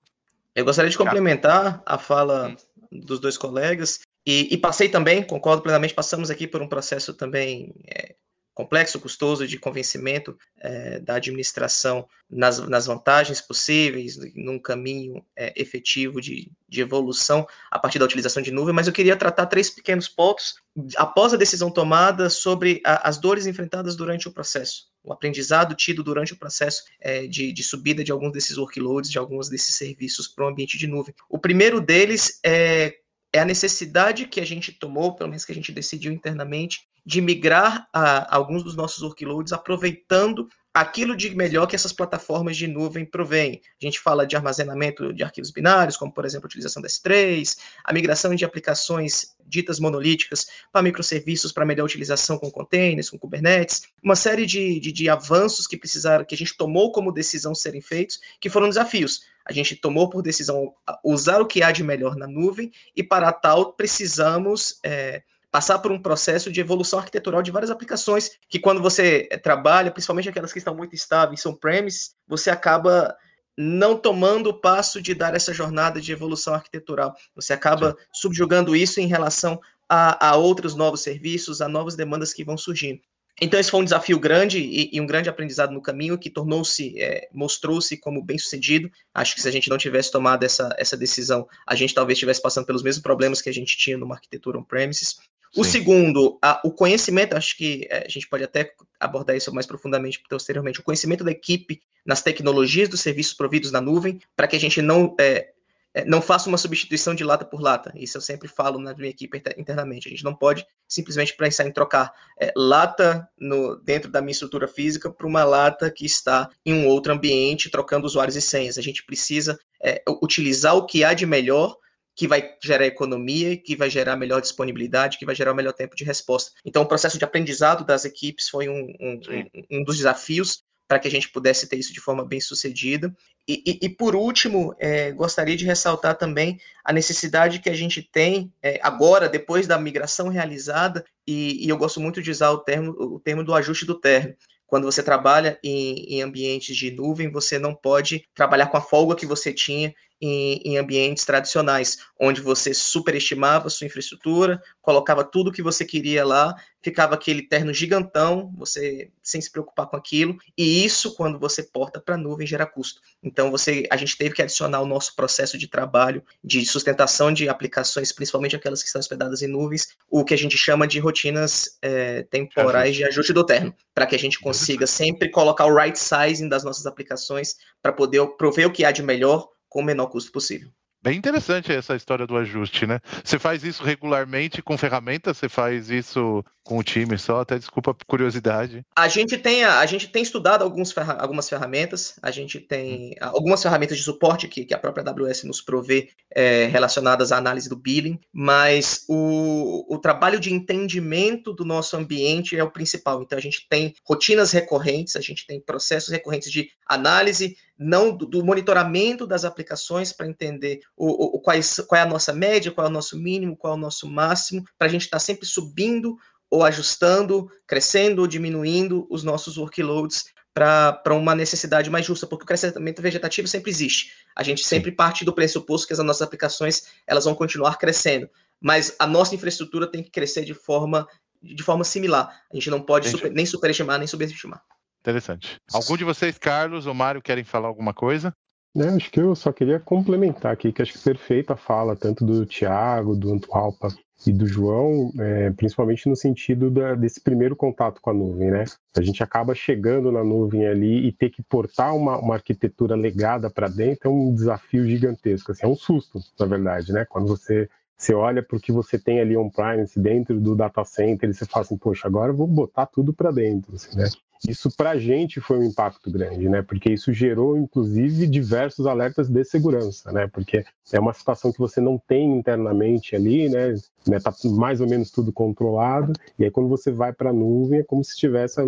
Eu gostaria de complementar a fala dos dois colegas e, e, passei também, concordo plenamente, passamos aqui por um processo também é, complexo, custoso de convencimento é, da administração nas, nas, vantagens possíveis, num caminho é, efetivo de, de, evolução a partir da utilização de nuvem, mas eu queria tratar três pequenos pontos após a decisão tomada sobre a, as dores enfrentadas durante o processo, o aprendizado tido durante o processo é, de, de, subida de alguns desses workloads, de alguns desses serviços para o ambiente de nuvem. O primeiro deles é é a necessidade que a gente tomou, pelo menos que a gente decidiu internamente, de migrar a, alguns dos nossos workloads aproveitando aquilo de melhor que essas plataformas de nuvem provêm. A gente fala de armazenamento de arquivos binários, como por exemplo a utilização da S3, a migração de aplicações ditas monolíticas para microserviços para melhor utilização com containers, com Kubernetes, uma série de, de, de avanços que precisaram, que a gente tomou como decisão serem feitos, que foram desafios. A gente tomou por decisão usar o que há de melhor na nuvem e para tal precisamos é, passar por um processo de evolução arquitetural de várias aplicações que quando você eh, trabalha, principalmente aquelas que estão muito estáveis, são premises, você acaba não tomando o passo de dar essa jornada de evolução arquitetural. Você acaba Sim. subjugando isso em relação a, a, outros novos serviços, a novas demandas que vão surgindo. Então esse foi um desafio grande e, e um grande aprendizado no caminho que tornou-se, é, mostrou-se como bem sucedido. Acho que se a gente não tivesse tomado essa, essa decisão, a gente talvez estivesse passando pelos mesmos problemas que a gente tinha numa arquitetura on-premises. O Sim. segundo, a, o conhecimento, acho que é, a gente pode até abordar isso mais profundamente posteriormente, o conhecimento da equipe nas tecnologias dos serviços providos na nuvem, para que a gente não, é, é, não faça uma substituição de lata por lata. Isso eu sempre falo na minha equipe internamente. A gente não pode simplesmente pensar em trocar é, lata no, dentro da minha estrutura física para uma lata que está em um outro ambiente, trocando usuários e senhas. A gente precisa é, utilizar o que há de melhor que vai gerar economia, que vai gerar melhor disponibilidade, que vai gerar o melhor tempo de resposta. Então, o processo de aprendizado das equipes foi um, um, um, um dos desafios para que a gente pudesse ter isso de forma bem sucedida. E, e, e por último, é, gostaria de ressaltar também a necessidade que a gente tem é, agora, depois da migração realizada, e, e, eu gosto muito de usar o termo, o termo do ajuste do terno. Quando você trabalha em, em ambientes de nuvem, você não pode trabalhar com a folga que você tinha em, em, ambientes tradicionais, onde você superestimava sua infraestrutura, colocava tudo que você queria lá, ficava aquele terno gigantão, você sem se preocupar com aquilo, e isso, quando você porta para a nuvem, gera custo. Então, você, a gente teve que adicionar o nosso processo de trabalho de sustentação de aplicações, principalmente aquelas que estão hospedadas em nuvens, o que a gente chama de rotinas é, temporais de ajuste do terno, para que a gente consiga sempre colocar o right sizing das nossas aplicações para poder prover o que há de melhor com o menor custo possível. Bem interessante essa história do ajuste, né? Você faz isso regularmente com ferramentas? Você faz isso com o time só? Até desculpa a curiosidade. A gente tem, a, a gente tem estudado alguns, algumas ferramentas, a gente tem algumas ferramentas de suporte que, que a própria AWS nos provê é, relacionadas à análise do billing, mas o, o trabalho de entendimento do nosso ambiente é o principal. Então a gente tem rotinas recorrentes, a gente tem processos recorrentes de análise, não do, do monitoramento das aplicações para entender o, o, quais, qual é a nossa média, qual é o nosso mínimo, qual é o nosso máximo, para a gente estar tá sempre subindo ou ajustando, crescendo ou diminuindo os nossos workloads para uma necessidade mais justa, porque o crescimento vegetativo sempre existe. A gente sempre parte do pressuposto que as nossas aplicações elas vão continuar crescendo, mas a nossa infraestrutura tem que crescer de forma de forma similar. A gente não pode super, nem superestimar nem subestimar. Interessante. Algum de vocês, Carlos ou Mário, querem falar alguma coisa? É, acho que eu só queria complementar aqui, que acho que perfeita a fala, tanto do Tiago, do Antualpa e do João, é, principalmente no sentido da, desse primeiro contato com a nuvem, né? A gente acaba chegando na nuvem ali e ter que portar uma, uma arquitetura legada para dentro é um desafio gigantesco, assim, é um susto, na verdade, né? Quando você você olha para o que você tem ali on-premise dentro do data center e você fala assim, poxa, agora eu vou botar tudo para dentro, assim, né? Isso para a gente foi um impacto grande, né? Porque isso gerou, inclusive, diversos alertas de segurança, né? Porque é uma situação que você não tem internamente ali, né? né tá mais ou menos tudo controlado. E aí, quando você vai para a nuvem, é como se tivesse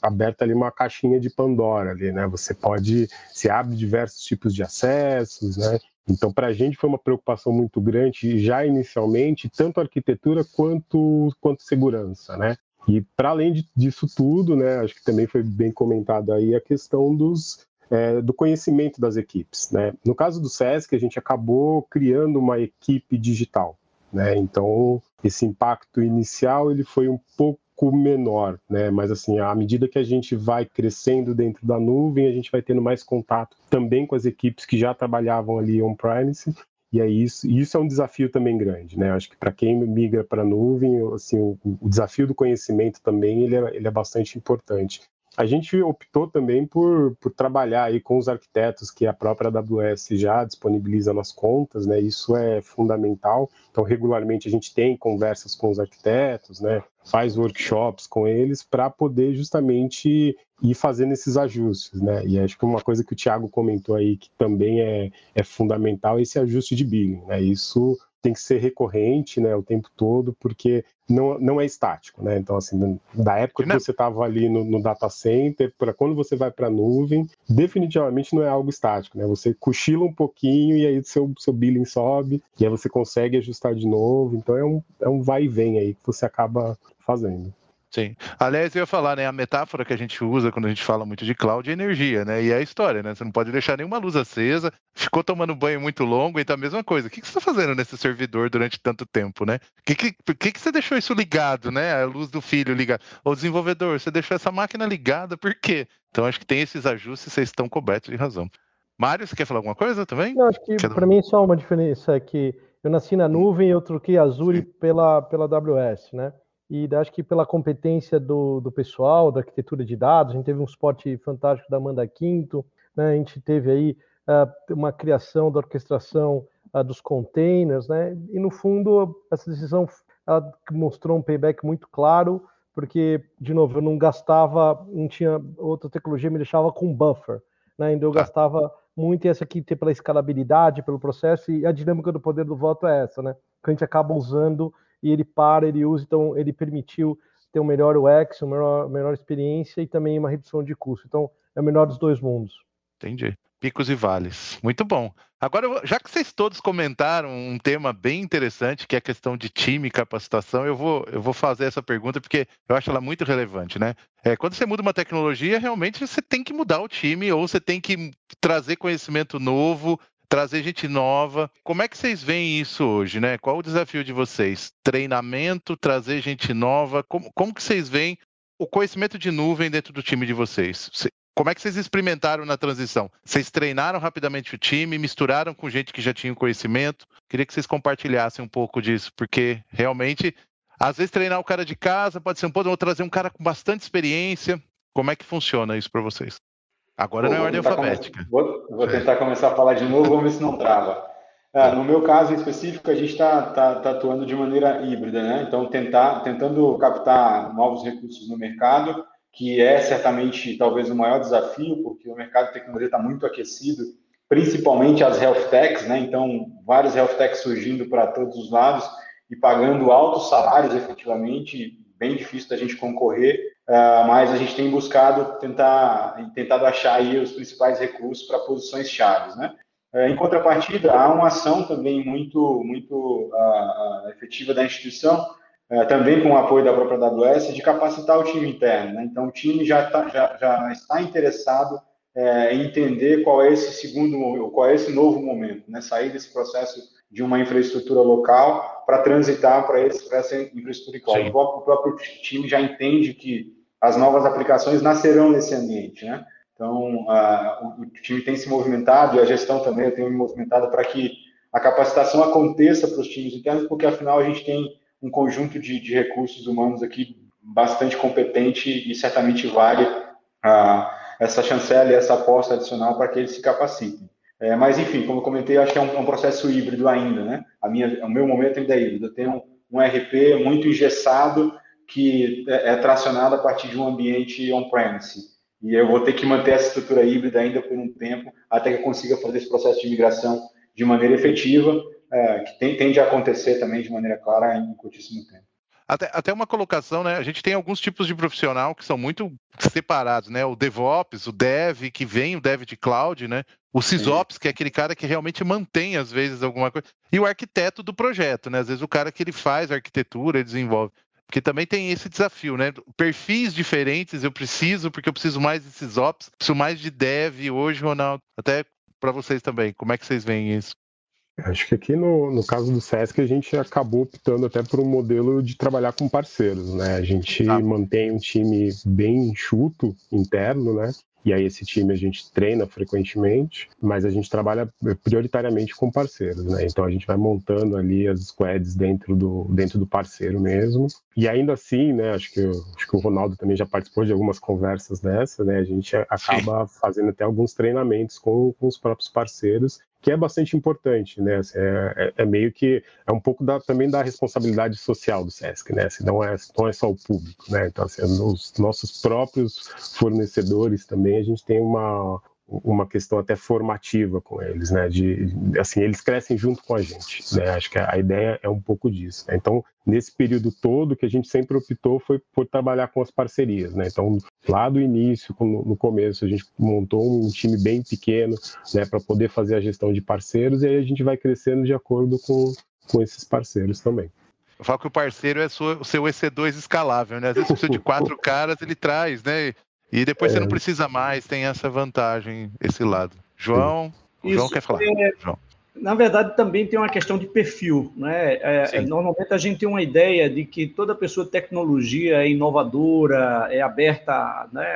aberta ali uma caixinha de Pandora ali, né? Você pode, se abre diversos tipos de acessos, né? Então, para a gente foi uma preocupação muito grande, já inicialmente, tanto arquitetura quanto, quanto segurança, né? E para além disso tudo, né, acho que também foi bem comentado aí a questão dos, é, do conhecimento das equipes. Né? No caso do SESC, a gente acabou criando uma equipe digital. Né? Então, esse impacto inicial ele foi um pouco menor, né? Mas assim, à medida que a gente vai crescendo dentro da nuvem, a gente vai tendo mais contato também com as equipes que já trabalhavam ali on-premise e é isso, isso é um desafio também grande, né? Acho que para quem migra para a nuvem, assim, o, o, desafio do conhecimento também ele é, ele é bastante importante. A gente optou também por, por trabalhar aí com os arquitetos que a própria AWS já disponibiliza nas contas, né? Isso é fundamental. Então, regularmente a gente tem conversas com os arquitetos, né? Faz workshops com eles para poder justamente ir fazendo esses ajustes, né? E acho que uma coisa que o Thiago comentou aí que também é, é fundamental é esse ajuste de billing, né? Isso tem que ser recorrente, né, o tempo todo, porque não, não é estático, né? Então, assim, da época que você estava ali no, no, data center, para quando você vai para a nuvem, definitivamente não é algo estático, né? Você cochila um pouquinho e aí seu, seu billing sobe, e aí você consegue ajustar de novo. Então, é um, é um vai e vem aí que você acaba fazendo. Sim. Aliás, eu ia falar, né? A metáfora que a gente usa quando a gente fala muito de cloud é energia, né? E é a história, né? Você não pode deixar nenhuma luz acesa, ficou tomando banho muito longo, então a mesma coisa. O que, você está fazendo nesse servidor durante tanto tempo, né? Por que, que, que, você deixou isso ligado, né? A luz do filho ligada. O desenvolvedor, você deixou essa máquina ligada, por quê? Então acho que tem esses ajustes, vocês estão cobertos de razão. Mário, você quer falar alguma coisa também? Não, acho que para mim só uma diferença é que eu nasci na nuvem e eu troquei Azure pela, pela AWS, né? E acho que pela competência do, do pessoal, da arquitetura de dados, a gente teve um suporte fantástico da Amanda Quinto, né? a gente teve aí uh, uma criação da orquestração uh, dos containers, né? e no fundo essa decisão mostrou um payback muito claro, porque, de novo, eu não gastava, não tinha outra tecnologia, me deixava com buffer, né? então eu tá. gastava muito, e essa aqui pela escalabilidade, pelo processo, e a dinâmica do poder do voto é essa, né? que a gente acaba usando e ele para, ele usa, então ele permitiu ter um melhor UX, uma melhor, melhor experiência e também uma redução de custo. Então, é o melhor dos dois mundos. Entendi. Picos e vales. Muito bom. Agora, já que vocês todos comentaram um tema bem interessante, que é a questão de time e capacitação, eu vou, eu vou fazer essa pergunta porque eu acho ela muito relevante, né? É, quando você muda uma tecnologia, realmente você tem que mudar o time ou você tem que trazer conhecimento novo trazer gente nova. Como é que vocês veem isso hoje, né? Qual o desafio de vocês? Treinamento, trazer gente nova. Como, como que vocês veem o conhecimento de nuvem dentro do time de vocês? Como é que vocês experimentaram na transição? Vocês treinaram rapidamente o time, misturaram com gente que já tinha o conhecimento? Queria que vocês compartilhassem um pouco disso, porque realmente, às vezes treinar o cara de casa pode ser um pouco, ou trazer um cara com bastante experiência. Como é que funciona isso para vocês? Agora Pô, não é ordem alfabética. Vou, vou, tentar começar a falar de novo, vamos ver se não trava. É, no meu caso em específico, a gente está tá, tá atuando de maneira híbrida, né? Então, tentar, tentando captar novos recursos no mercado, que é certamente talvez o maior desafio, porque o mercado de tecnologia está muito aquecido, principalmente as health techs, né? Então, vários health techs surgindo para todos os lados e pagando altos salários efetivamente, bem difícil da gente concorrer, uh, mas a gente tem buscado tentar tentado achar aí os principais recursos para posições chaves, né? Uh, em contrapartida, há uma ação também muito muito uh, efetiva da instituição, também com o apoio da própria AWS, de capacitar o time interno. Né? Então, o time já, tá, já, já está interessado é, entender qual é esse segundo, qual é esse novo momento, né? Sair desse processo de uma infraestrutura local para transitar para essa infraestrutura cloud. O, o próprio time já entende que as novas aplicações nascerão nesse ambiente, né? Então, o, o, time tem se movimentado e a gestão também tem me movimentado para que a capacitação aconteça para os times internos, porque afinal a gente tem um conjunto de, de recursos humanos aqui bastante competente e certamente vale a, essa chancela e essa aposta adicional para que eles se capacitem. É, mas, enfim, como eu comentei, acho que é um, é um, processo híbrido ainda, né? A minha, o meu momento ainda é híbrido. Eu tenho um RP muito engessado que é, é tracionado a partir de um ambiente on-premise. E eu vou ter que manter essa estrutura híbrida ainda por um tempo, até que eu consiga fazer esse processo de migração de maneira efetiva, é, que tem, tende a acontecer também de maneira clara em curtíssimo tempo. Até, até uma colocação, né? A gente tem alguns tipos de profissional que são muito separados, né? O DevOps, o Dev, que vem o Dev de Cloud, né? O SysOps, que é aquele cara que realmente mantém, às vezes, alguma coisa. E o arquiteto do projeto, né? Às vezes o cara que ele faz a arquitetura, ele desenvolve. Porque também tem esse desafio, né? Perfis diferentes eu preciso, porque eu preciso mais de SysOps, preciso mais de Dev hoje, Ronaldo. Até para vocês também. Como é que vocês veem isso? Acho que aqui no, no caso do SESC a gente acabou optando até por um modelo de trabalhar com parceiros, né? A gente ah. mantém um time bem enxuto interno, né? E aí esse time a gente treina frequentemente, mas a gente trabalha prioritariamente com parceiros, né? Então a gente vai montando ali as squads dentro do, dentro do parceiro mesmo. E ainda assim, né? Acho que, acho que o Ronaldo também já participou de algumas conversas dessa, né? A gente acaba fazendo até alguns treinamentos com, com os próprios parceiros que é bastante importante, né? Assim, é, é, é, meio que é um pouco da, também da responsabilidade social do SESC, né? Assim, não é não é só o público, né? Então assim, os nossos próprios fornecedores também a gente tem uma uma questão até formativa com eles, né? De, assim, eles crescem junto com a gente, né? Acho que a ideia é um pouco disso. Né? Então, nesse período todo, que a gente sempre optou foi por trabalhar com as parcerias, né? Então, lá do início, no começo, a gente montou um time bem pequeno, né? Para poder fazer a gestão de parceiros e aí a gente vai crescendo de acordo com, com esses parceiros também. Eu falo que o parceiro é o seu EC2 escalável, né? Às vezes precisa de quatro caras, ele traz, né? E depois é. você não precisa mais, tem essa vantagem, esse lado. João, João quer falar. É, João. Na verdade, também tem uma questão de perfil. Né? É, é normalmente a gente tem uma ideia de que toda pessoa de tecnologia é inovadora, é aberta né,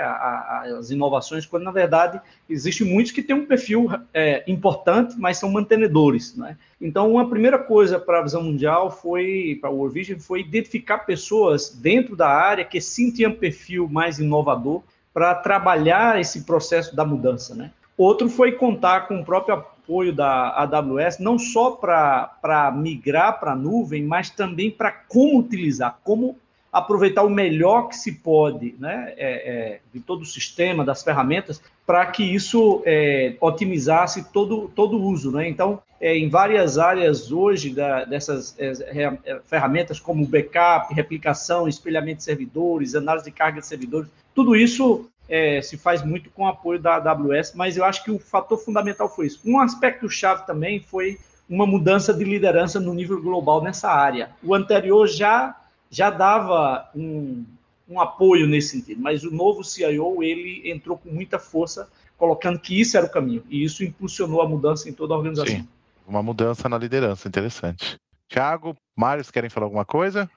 às inovações, quando na verdade existem muitos que têm um perfil é, importante, mas são mantenedores. Né? Então, uma primeira coisa para a visão mundial foi, para o World Vision, foi identificar pessoas dentro da área que sim tinham perfil mais inovador para trabalhar esse processo da mudança, né? Outro foi contar com o próprio apoio da AWS, não só para migrar para a nuvem, mas também para como utilizar, como aproveitar o melhor que se pode né, é, é, de todo o sistema, das ferramentas, para que isso é, otimizasse todo, todo o uso. Né? Então, é, em várias áreas hoje da, dessas é, é, ferramentas, como backup, replicação, espelhamento de servidores, análise de carga de servidores, tudo isso é, se faz muito com o apoio da AWS, mas eu acho que o fator fundamental foi isso. Um aspecto chave também foi uma mudança de liderança no nível global nessa área. O anterior já, já dava um, um apoio nesse sentido, mas o novo CIO ele entrou com muita força, colocando que isso era o caminho, e isso impulsionou a mudança em toda a organização. Sim, uma mudança na liderança, interessante. Thiago, Mário, querem falar alguma coisa?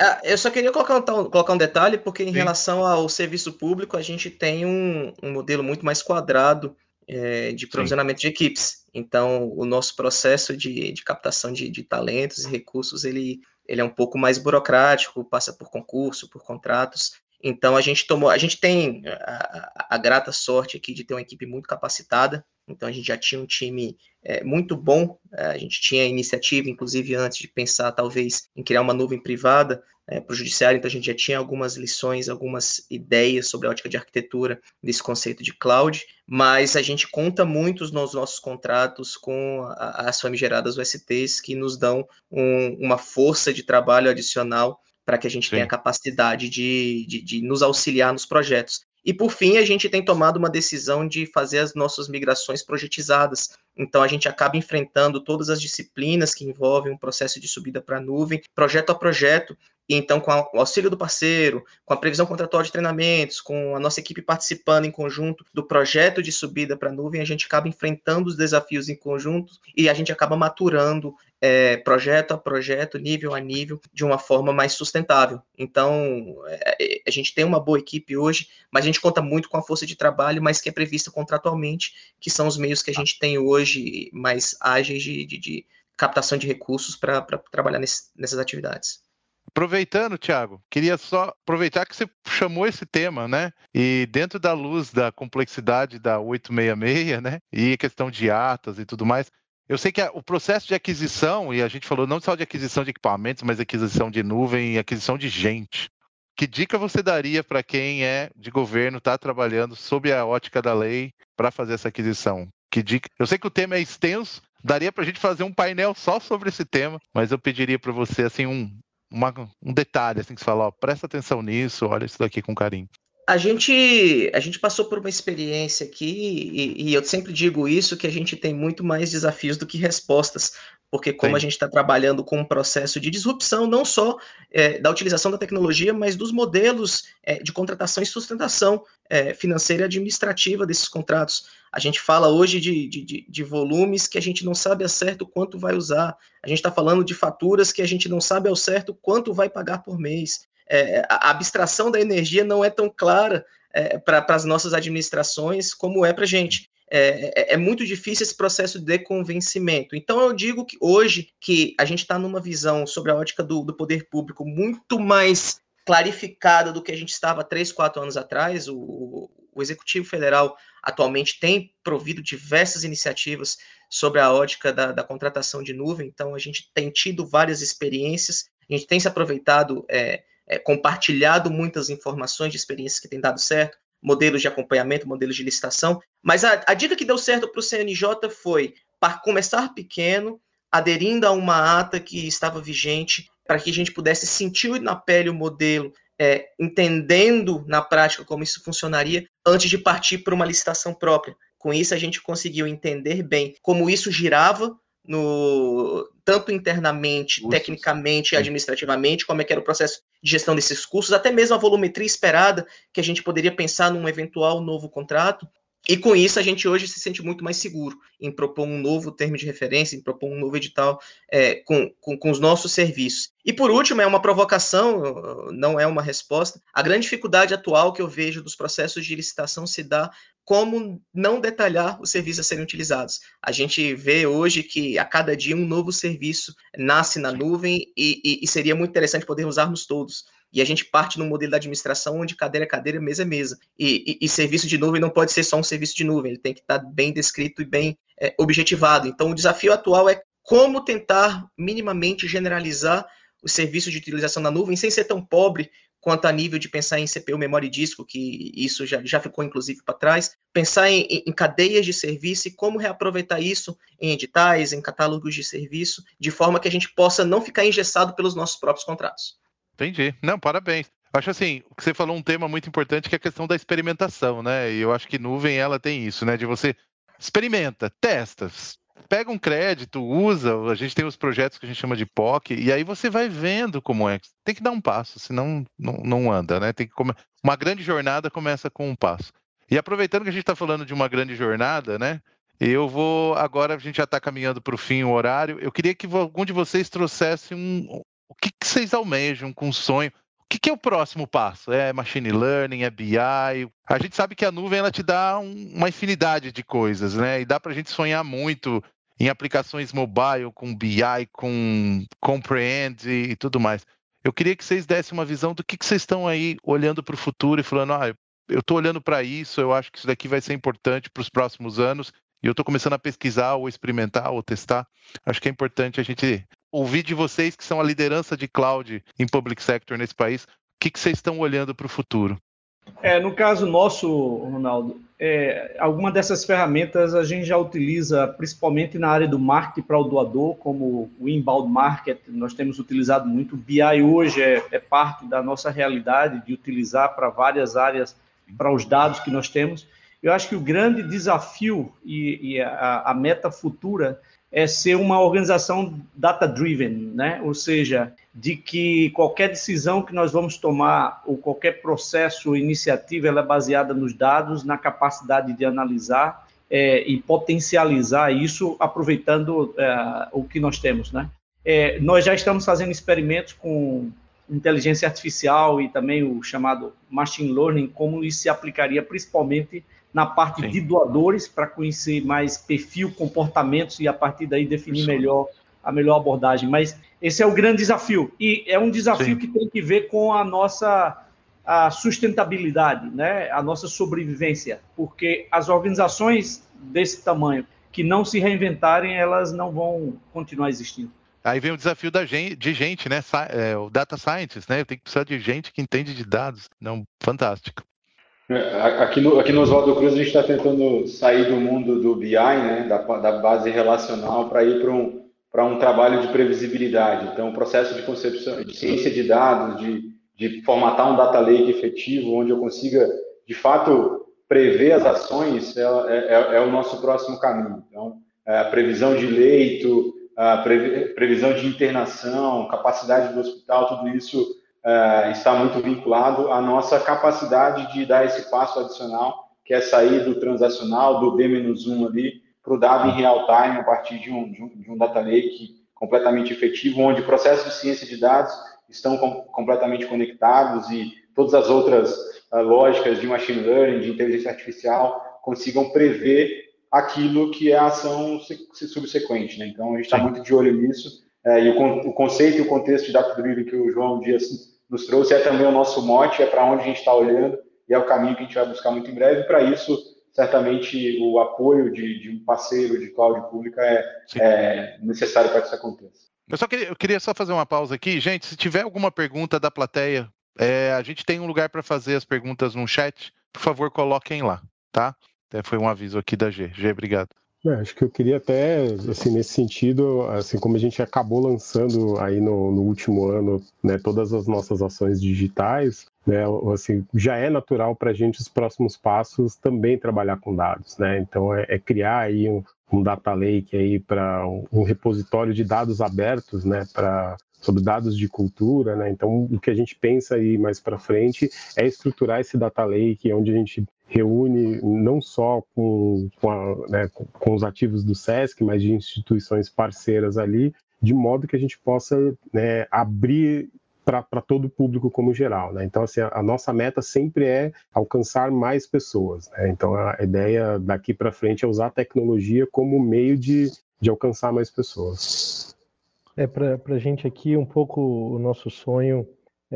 Ah, eu só queria colocar um, colocar um detalhe, porque em Sim. relação ao serviço público, a gente tem um, um modelo muito mais quadrado é, de provisionamento Sim. de equipes. Então, o nosso processo de, de captação de, de, talentos e recursos, ele, ele é um pouco mais burocrático, passa por concurso, por contratos. Então, a gente tomou, a gente tem a, a grata sorte aqui de ter uma equipe muito capacitada, então a gente já tinha um time é, muito bom, é, a gente tinha iniciativa, inclusive antes de pensar talvez em criar uma nuvem privada é, para o judiciário, então a gente já tinha algumas lições, algumas ideias sobre a ótica de arquitetura desse conceito de cloud, mas a gente conta muito nos nossos contratos com as famigeradas USTs que nos dão um, uma força de trabalho adicional para que a gente Sim. tenha capacidade de, de, de, nos auxiliar nos projetos. E por fim, a gente tem tomado uma decisão de fazer as nossas migrações projetizadas. Então a gente acaba enfrentando todas as disciplinas que envolvem um processo de subida para a nuvem, projeto a projeto, e então, com o auxílio do parceiro, com a previsão contratual de treinamentos, com a nossa equipe participando em conjunto do projeto de subida para a nuvem, a gente acaba enfrentando os desafios em conjunto e a gente acaba maturando é, projeto a projeto, nível a nível, de uma forma mais sustentável. Então, é, a gente tem uma boa equipe hoje, mas a gente conta muito com a força de trabalho, mas que é prevista contratualmente, que são os meios que a gente tem hoje mais ágeis de, de, de captação de recursos para trabalhar nesse, nessas atividades. Aproveitando, Thiago, queria só aproveitar que você chamou esse tema, né? E dentro da luz da complexidade da 866, né? E questão de atas e tudo mais, eu sei que o processo de aquisição, e a gente falou não só de aquisição de equipamentos, mas aquisição de nuvem e aquisição de gente. Que dica você daria para quem é de governo, está trabalhando sob a ótica da lei para fazer essa aquisição? Que dica? Eu sei que o tema é extenso, daria para a gente fazer um painel só sobre esse tema, mas eu pediria para você assim um, uma, um detalhe assim que você fala, ó, presta atenção nisso, olha isso daqui com carinho. A gente, a gente passou por uma experiência aqui, e, e, eu sempre digo isso, que a gente tem muito mais desafios do que respostas, porque como Sim. a gente está trabalhando com um processo de disrupção, não só é, da utilização da tecnologia, mas dos modelos é, de contratação e sustentação é, financeira e administrativa desses contratos. A gente fala hoje de, de, de, volumes que a gente não sabe a certo quanto vai usar. A gente está falando de faturas que a gente não sabe ao certo quanto vai pagar por mês é, a abstração da energia não é tão clara é, para as nossas administrações como é para a gente. É, é, é, muito difícil esse processo de convencimento. Então, eu digo que hoje que a gente está numa visão sobre a ótica do, do, poder público muito mais clarificada do que a gente estava três, quatro anos atrás. O, o Executivo Federal atualmente tem provido diversas iniciativas sobre a ótica da, da contratação de nuvem, então a gente tem tido várias experiências, a gente tem se aproveitado é, é, compartilhado muitas informações de experiências que têm dado certo, modelos de acompanhamento, modelos de licitação, mas a, a dica que deu certo para o CNJ foi para começar pequeno, aderindo a uma ata que estava vigente, para que a gente pudesse sentir na pele o modelo, é, entendendo na prática como isso funcionaria, antes de partir para uma licitação própria. Com isso, a gente conseguiu entender bem como isso girava no tanto internamente, tecnicamente e administrativamente, como é que era o processo de gestão desses cursos, até mesmo a volumetria esperada que a gente poderia pensar num eventual novo contrato. E com isso a gente hoje se sente muito mais seguro em propor um novo termo de referência, em propor um novo edital é, com, com, com, os nossos serviços. E por último, é uma provocação, não é uma resposta. A grande dificuldade atual que eu vejo dos processos de licitação se dá como não detalhar os serviços a serem utilizados. A gente vê hoje que a cada dia um novo serviço nasce na nuvem e, e, e seria muito interessante poder usarmos todos. E a gente parte num modelo da administração onde cadeira é cadeira, mesa é mesa. E, e, serviço de nuvem não pode ser só um serviço de nuvem, ele tem que estar bem descrito e bem é, objetivado. Então, o desafio atual é como tentar minimamente generalizar o serviço de utilização da nuvem sem ser tão pobre quanto a nível de pensar em CPU, memória e disco, que isso já, já ficou inclusive para trás, pensar em, em, cadeias de serviço e como reaproveitar isso em editais, em catálogos de serviço, de forma que a gente possa não ficar engessado pelos nossos próprios contratos. Entendi. Não, parabéns. Acho assim, você falou um tema muito importante que é a questão da experimentação, né? E eu acho que nuvem ela tem isso, né? De você experimenta, testa, pega um crédito, usa, a gente tem os projetos que a gente chama de POC, e aí você vai vendo como é. Tem que dar um passo, senão não, não anda, né? Tem que come... Uma grande jornada começa com um passo. E aproveitando que a gente está falando de uma grande jornada, né? Eu vou agora, a gente já está caminhando para o fim, o horário. Eu queria que algum de vocês trouxesse um. O que, que vocês almejam com um sonho? O que, que, é o próximo passo? É machine learning, é BI? A gente sabe que a nuvem ela te dá um, uma infinidade de coisas, né? E dá para a gente sonhar muito em aplicações mobile, com BI, com Comprehend e, tudo mais. Eu queria que vocês dessem uma visão do que, que vocês estão aí olhando para o futuro e falando, ah, eu estou olhando para isso, eu acho que isso daqui vai ser importante para os próximos anos e eu estou começando a pesquisar ou experimentar ou testar, acho que é importante a gente ouvir de vocês que são a liderança de cloud em public sector nesse país, o que, que vocês estão olhando para o futuro? É, no caso nosso, Ronaldo, é, alguma dessas ferramentas a gente já utiliza principalmente na área do marketing para o doador, como o inbound market, nós temos utilizado muito. O BI hoje é, é parte da nossa realidade de utilizar para várias áreas, para os dados que nós temos. Eu acho que o grande desafio e, e a, a meta futura é ser uma organização data-driven, né? ou seja, de que qualquer decisão que nós vamos tomar ou qualquer processo ou iniciativa ela é baseada nos dados, na capacidade de analisar é, e potencializar isso aproveitando é, o que nós temos. Né? É, nós já estamos fazendo experimentos com inteligência artificial e também o chamado machine learning, como isso se aplicaria principalmente na parte Sim. de doadores, para conhecer mais perfil, comportamentos e a partir daí definir Isso. melhor a melhor abordagem. Mas esse é o grande desafio. E é um desafio Sim. que tem que ver com a nossa a sustentabilidade, né? a nossa sobrevivência, porque as organizações desse tamanho que não se reinventarem, elas não vão continuar existindo. Aí vem o desafio da gente, de gente, né? É, o data scientist, né? Tem que precisar de gente que entende de dados. Não, fantástico. É, aqui no, aqui no Oswaldo Cruz a gente está tentando sair do mundo do BI, né, da, da base relacional, para ir para um, um trabalho de previsibilidade. Então, o processo de concepção, de ciência de dados, de, de formatar um data lake efetivo, onde eu consiga, de fato, prever as ações, é, é, é o nosso próximo caminho. Então, é, a previsão de leito, a previsão de internação, capacidade do hospital, tudo isso uh, está muito vinculado à nossa capacidade de dar esse passo adicional, que é sair do transacional, do D-1 ali, para o dado em real time, a partir de um, de um, de um data lake completamente efetivo, onde processos de ciência de dados estão com, completamente conectados e todas as outras uh, lógicas de machine learning, de inteligência artificial, consigam prever aquilo que é a ação subsequente. Né? Então, a gente está muito de olho nisso. É, e o, o, conceito e o contexto de data driven que o João Dias nos trouxe é também o nosso mote, é para onde a gente está olhando e é o caminho que a gente vai buscar muito em breve. Para isso, certamente, o apoio de, de, um parceiro de cloud pública é, é necessário para que isso aconteça. Eu só queria, eu queria só fazer uma pausa aqui. Gente, se tiver alguma pergunta da plateia, é, a gente tem um lugar para fazer as perguntas no chat. Por favor, coloquem lá, tá? É, foi um aviso aqui da G. G, obrigado. É, acho que eu queria até, assim, nesse sentido, assim como a gente acabou lançando aí no, no último ano, né, todas as nossas ações digitais, né, assim, já é natural para a gente os próximos passos também trabalhar com dados, né? Então é, é criar aí um, um data lake aí para um, um repositório de dados abertos, né, para sobre dados de cultura, né? Então, o que a gente pensa aí mais para frente é estruturar esse data lake, onde a gente reúne não só com, com, a, né, com, os ativos do SESC, mas de instituições parceiras ali, de modo que a gente possa né, abrir para todo o público como geral. Né? Então, assim, a, a, nossa meta sempre é alcançar mais pessoas. Né? Então, a ideia daqui para frente é usar a tecnologia como meio de, de alcançar mais pessoas. É, para a gente aqui, um pouco o nosso sonho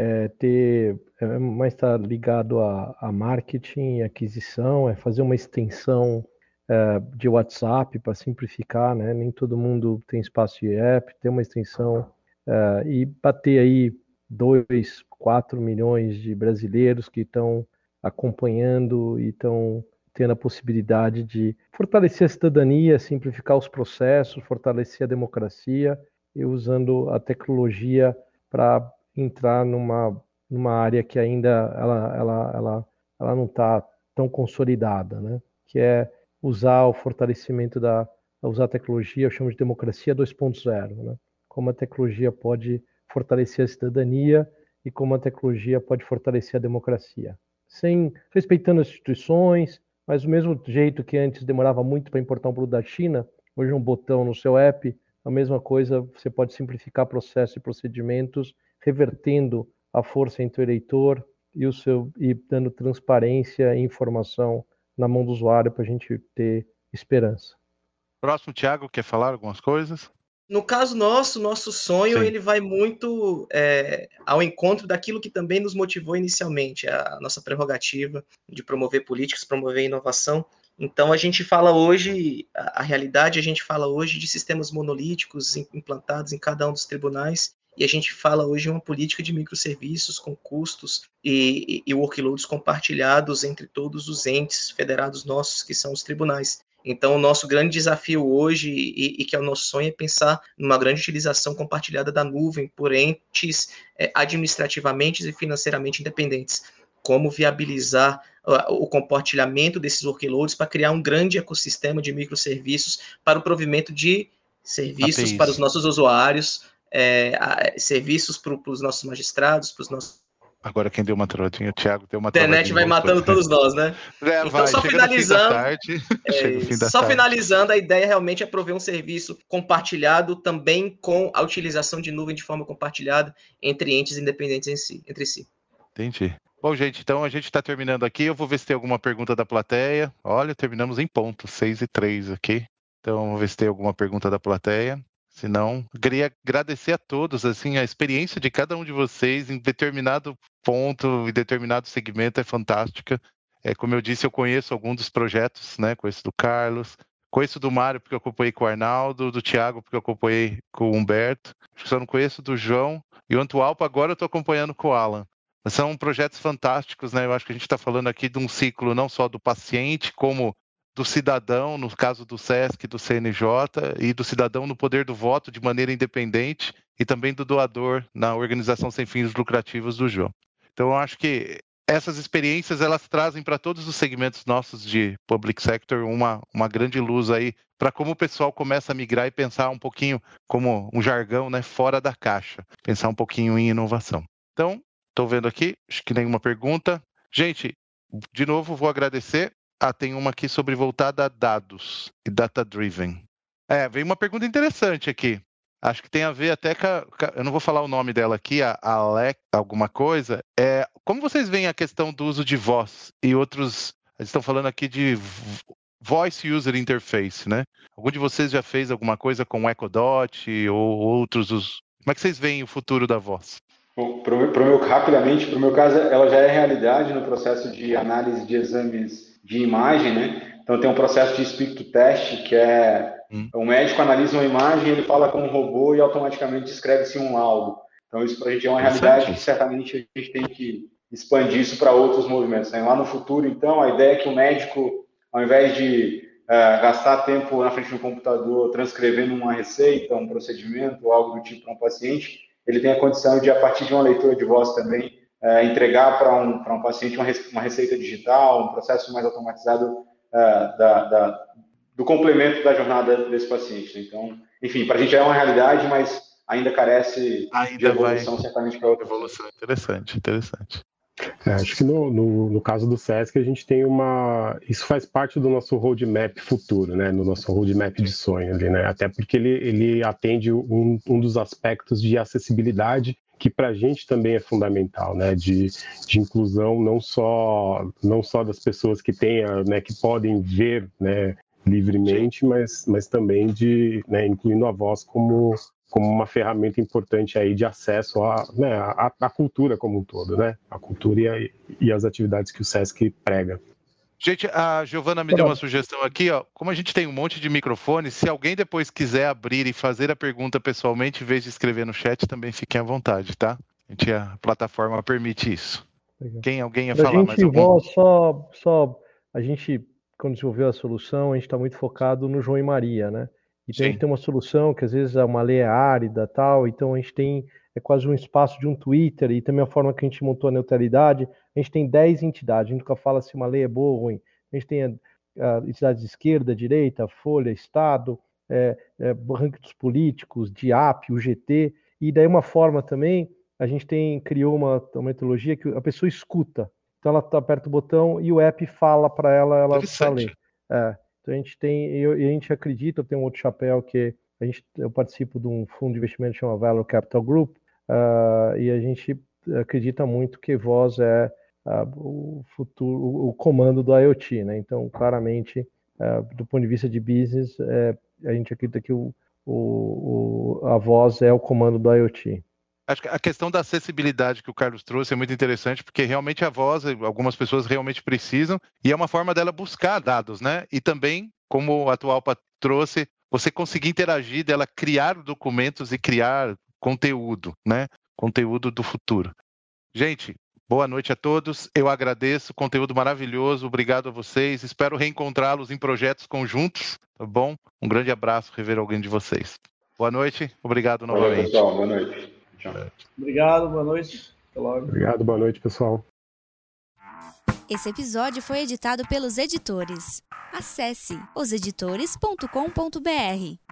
é ter, é, mais está ligado a, a marketing aquisição, é fazer uma extensão é, de WhatsApp para simplificar, né? Nem todo mundo tem espaço de app, ter uma extensão é, e bater aí 2, 4 milhões de brasileiros que estão acompanhando e estão tendo a possibilidade de fortalecer a cidadania, simplificar os processos, fortalecer a democracia e usando a tecnologia para entrar numa, numa área que ainda ela, ela, ela, ela não está tão consolidada, né? que é usar o fortalecimento da usar a tecnologia, eu chamo de democracia 2.0, né? como a tecnologia pode fortalecer a cidadania e como a tecnologia pode fortalecer a democracia, sem respeitando as instituições, mas do mesmo jeito que antes demorava muito para importar um produto da China, hoje um botão no seu app a mesma coisa, você pode simplificar processos e procedimentos, revertendo a força entre o eleitor e, o seu, e dando transparência e informação na mão do usuário para a gente ter esperança. Próximo, Tiago, quer falar algumas coisas? No caso nosso, nosso sonho Sim. ele vai muito é, ao encontro daquilo que também nos motivou inicialmente, a nossa prerrogativa de promover políticas, promover inovação Então a gente fala hoje, a, a realidade a gente fala hoje de sistemas monolíticos implantados em cada um dos tribunais e a gente fala hoje uma política de microserviços com custos e, e, e, workloads compartilhados entre todos os entes federados nossos, que são os tribunais. Então, o nosso grande desafio hoje, e, e, que é o nosso sonho, é pensar numa grande utilização compartilhada da nuvem por entes é, administrativamente e financeiramente independentes. Como viabilizar uh, o compartilhamento desses workloads para criar um grande ecossistema de microserviços para o provimento de serviços APIs. para os nossos usuários, é, serviços para os nossos magistrados, para os nossos Agora quem deu uma travadinha, o Thiago deu uma travadinha. Internet vai matando todos nós, né? É, então, vai. só finalizando. Tarde, é, só tarde. finalizando, a ideia realmente é prover um serviço compartilhado também com a utilização de nuvem de forma compartilhada entre entes independentes em si, entre si. Entendi. Bom, gente, então a gente está terminando aqui. Eu vou ver se tem alguma pergunta da plateia. Olha, terminamos em ponto, 6 e 3 aqui. Então, vamos ver se tem alguma pergunta da plateia. Se não, queria agradecer a todos, assim, a experiência de cada um de vocês em determinado ponto, em determinado segmento é fantástica. É, como eu disse, eu conheço alguns dos projetos, né? Conheço do Carlos, conheço do Mário porque eu acompanhei com o Arnaldo, do Thiago porque eu acompanhei com o Humberto. Só não conheço do João e o Antualpa agora eu estou acompanhando com o Alan. São projetos fantásticos, né? Eu acho que a gente está falando aqui de um ciclo não só do paciente, como do cidadão, no caso do SESC, do CNJ, e do cidadão no poder do voto de maneira independente, e também do doador na organização sem fins lucrativos do João. Então, eu acho que essas experiências elas trazem para todos os segmentos nossos de public sector uma, uma grande luz aí para como o pessoal começa a migrar e pensar um pouquinho como um jargão, né, fora da caixa, pensar um pouquinho em inovação. Então, estou vendo aqui, acho que nenhuma pergunta. Gente, de novo vou agradecer ah, tem uma aqui sobre voltada a dados e data-driven. É, vem uma pergunta interessante aqui. Acho que tem a ver até com, a, eu não vou falar o nome dela aqui, a Alec, alguma coisa. É, como vocês veem a questão do uso de voz e outros, eles estão falando aqui de voice user interface, né? Algum de vocês já fez alguma coisa com Echo Dot ou outros? Como é que vocês veem o futuro da voz? Para o meu, rapidamente, para o meu caso, ela já é realidade no processo de análise de exames de imagem, né? Então tem um processo de speak to test, que é hum. o médico analisa uma imagem, ele fala com um robô e automaticamente escreve-se um laudo. Então isso para a gente é uma realidade que certamente a gente tem que expandir isso para outros movimentos. Né? Lá no futuro, então, a ideia é que o médico, ao invés de uh, gastar tempo na frente do computador transcrevendo uma receita, um procedimento, algo do tipo para um paciente, ele tem a condição de, a partir de uma leitura de voz também, é, entregar para um, um paciente uma, uma, receita digital, um processo mais automatizado é, da, da, do complemento da jornada desse paciente. Então, enfim, para a gente é uma realidade, mas ainda carece ainda de evolução vai... certamente para outra evolução. Interessante, interessante. É, acho que no, no, no, caso do SESC a gente tem uma. Isso faz parte do nosso roadmap futuro, né? No nosso roadmap de sonho ali, né? Até porque ele, ele atende um, um dos aspectos de acessibilidade que para a gente também é fundamental, né, de, de inclusão não só não só das pessoas que tenham, né, que podem ver, né, livremente, mas, mas também de, né, incluindo a voz como como uma ferramenta importante aí de acesso à, né, à, à cultura como um todo, né, a cultura e, a, e as atividades que o SESC prega. Gente, a Giovana me deu uma sugestão aqui, ó. Como a gente tem um monte de microfones, se alguém depois quiser abrir e fazer a pergunta pessoalmente, em vez de escrever no chat, também fiquem à vontade, tá? A, gente, a plataforma permite isso. Legal. Quem alguém ia falar gente, mais algum? Só, só a gente quando desenvolveu a solução, a gente está muito focado no João e Maria, né? Então Sim. a gente tem uma solução que às vezes é uma lei árida tal, então a gente tem é quase um espaço de um Twitter e também a forma que a gente montou a neutralidade, a gente tem 10 entidades, a gente nunca fala se uma lei é boa ou ruim. A gente tem a, a entidades de esquerda, direita, Folha, Estado, é, é, ranking dos políticos, DIAP, UGT, e daí uma forma também, a gente tem criou uma, uma metodologia que a pessoa escuta. Então ela tá, aperta o botão e o app fala para ela, ela ler. É, então a gente tem, e a gente acredita, eu tenho um outro chapéu que a gente, eu participo de um fundo de investimento que chama Valor Capital Group, uh, e a gente acredita muito que voz é o futuro, o, comando do IoT, né? Então, claramente, do ponto de vista de business, é, a gente acredita que o, o, a voz é o comando do IoT. Acho que a questão da acessibilidade que o Carlos trouxe é muito interessante, porque realmente a voz, algumas pessoas realmente precisam, e é uma forma dela buscar dados, né? E também, como o atual trouxe, você conseguir interagir, dela criar documentos e criar conteúdo, né? Conteúdo do futuro. Gente, boa noite a todos. Eu agradeço, conteúdo maravilhoso. Obrigado a vocês. Espero reencontrá-los em projetos conjuntos, tá bom? Um grande abraço, rever alguém de vocês. Boa noite, obrigado novamente. Boa pessoal. Boa noite. Tchau. Obrigado, boa noite. Até logo. Obrigado, boa noite, pessoal. Esse episódio foi editado pelos editores. Acesse oseditores.com.br.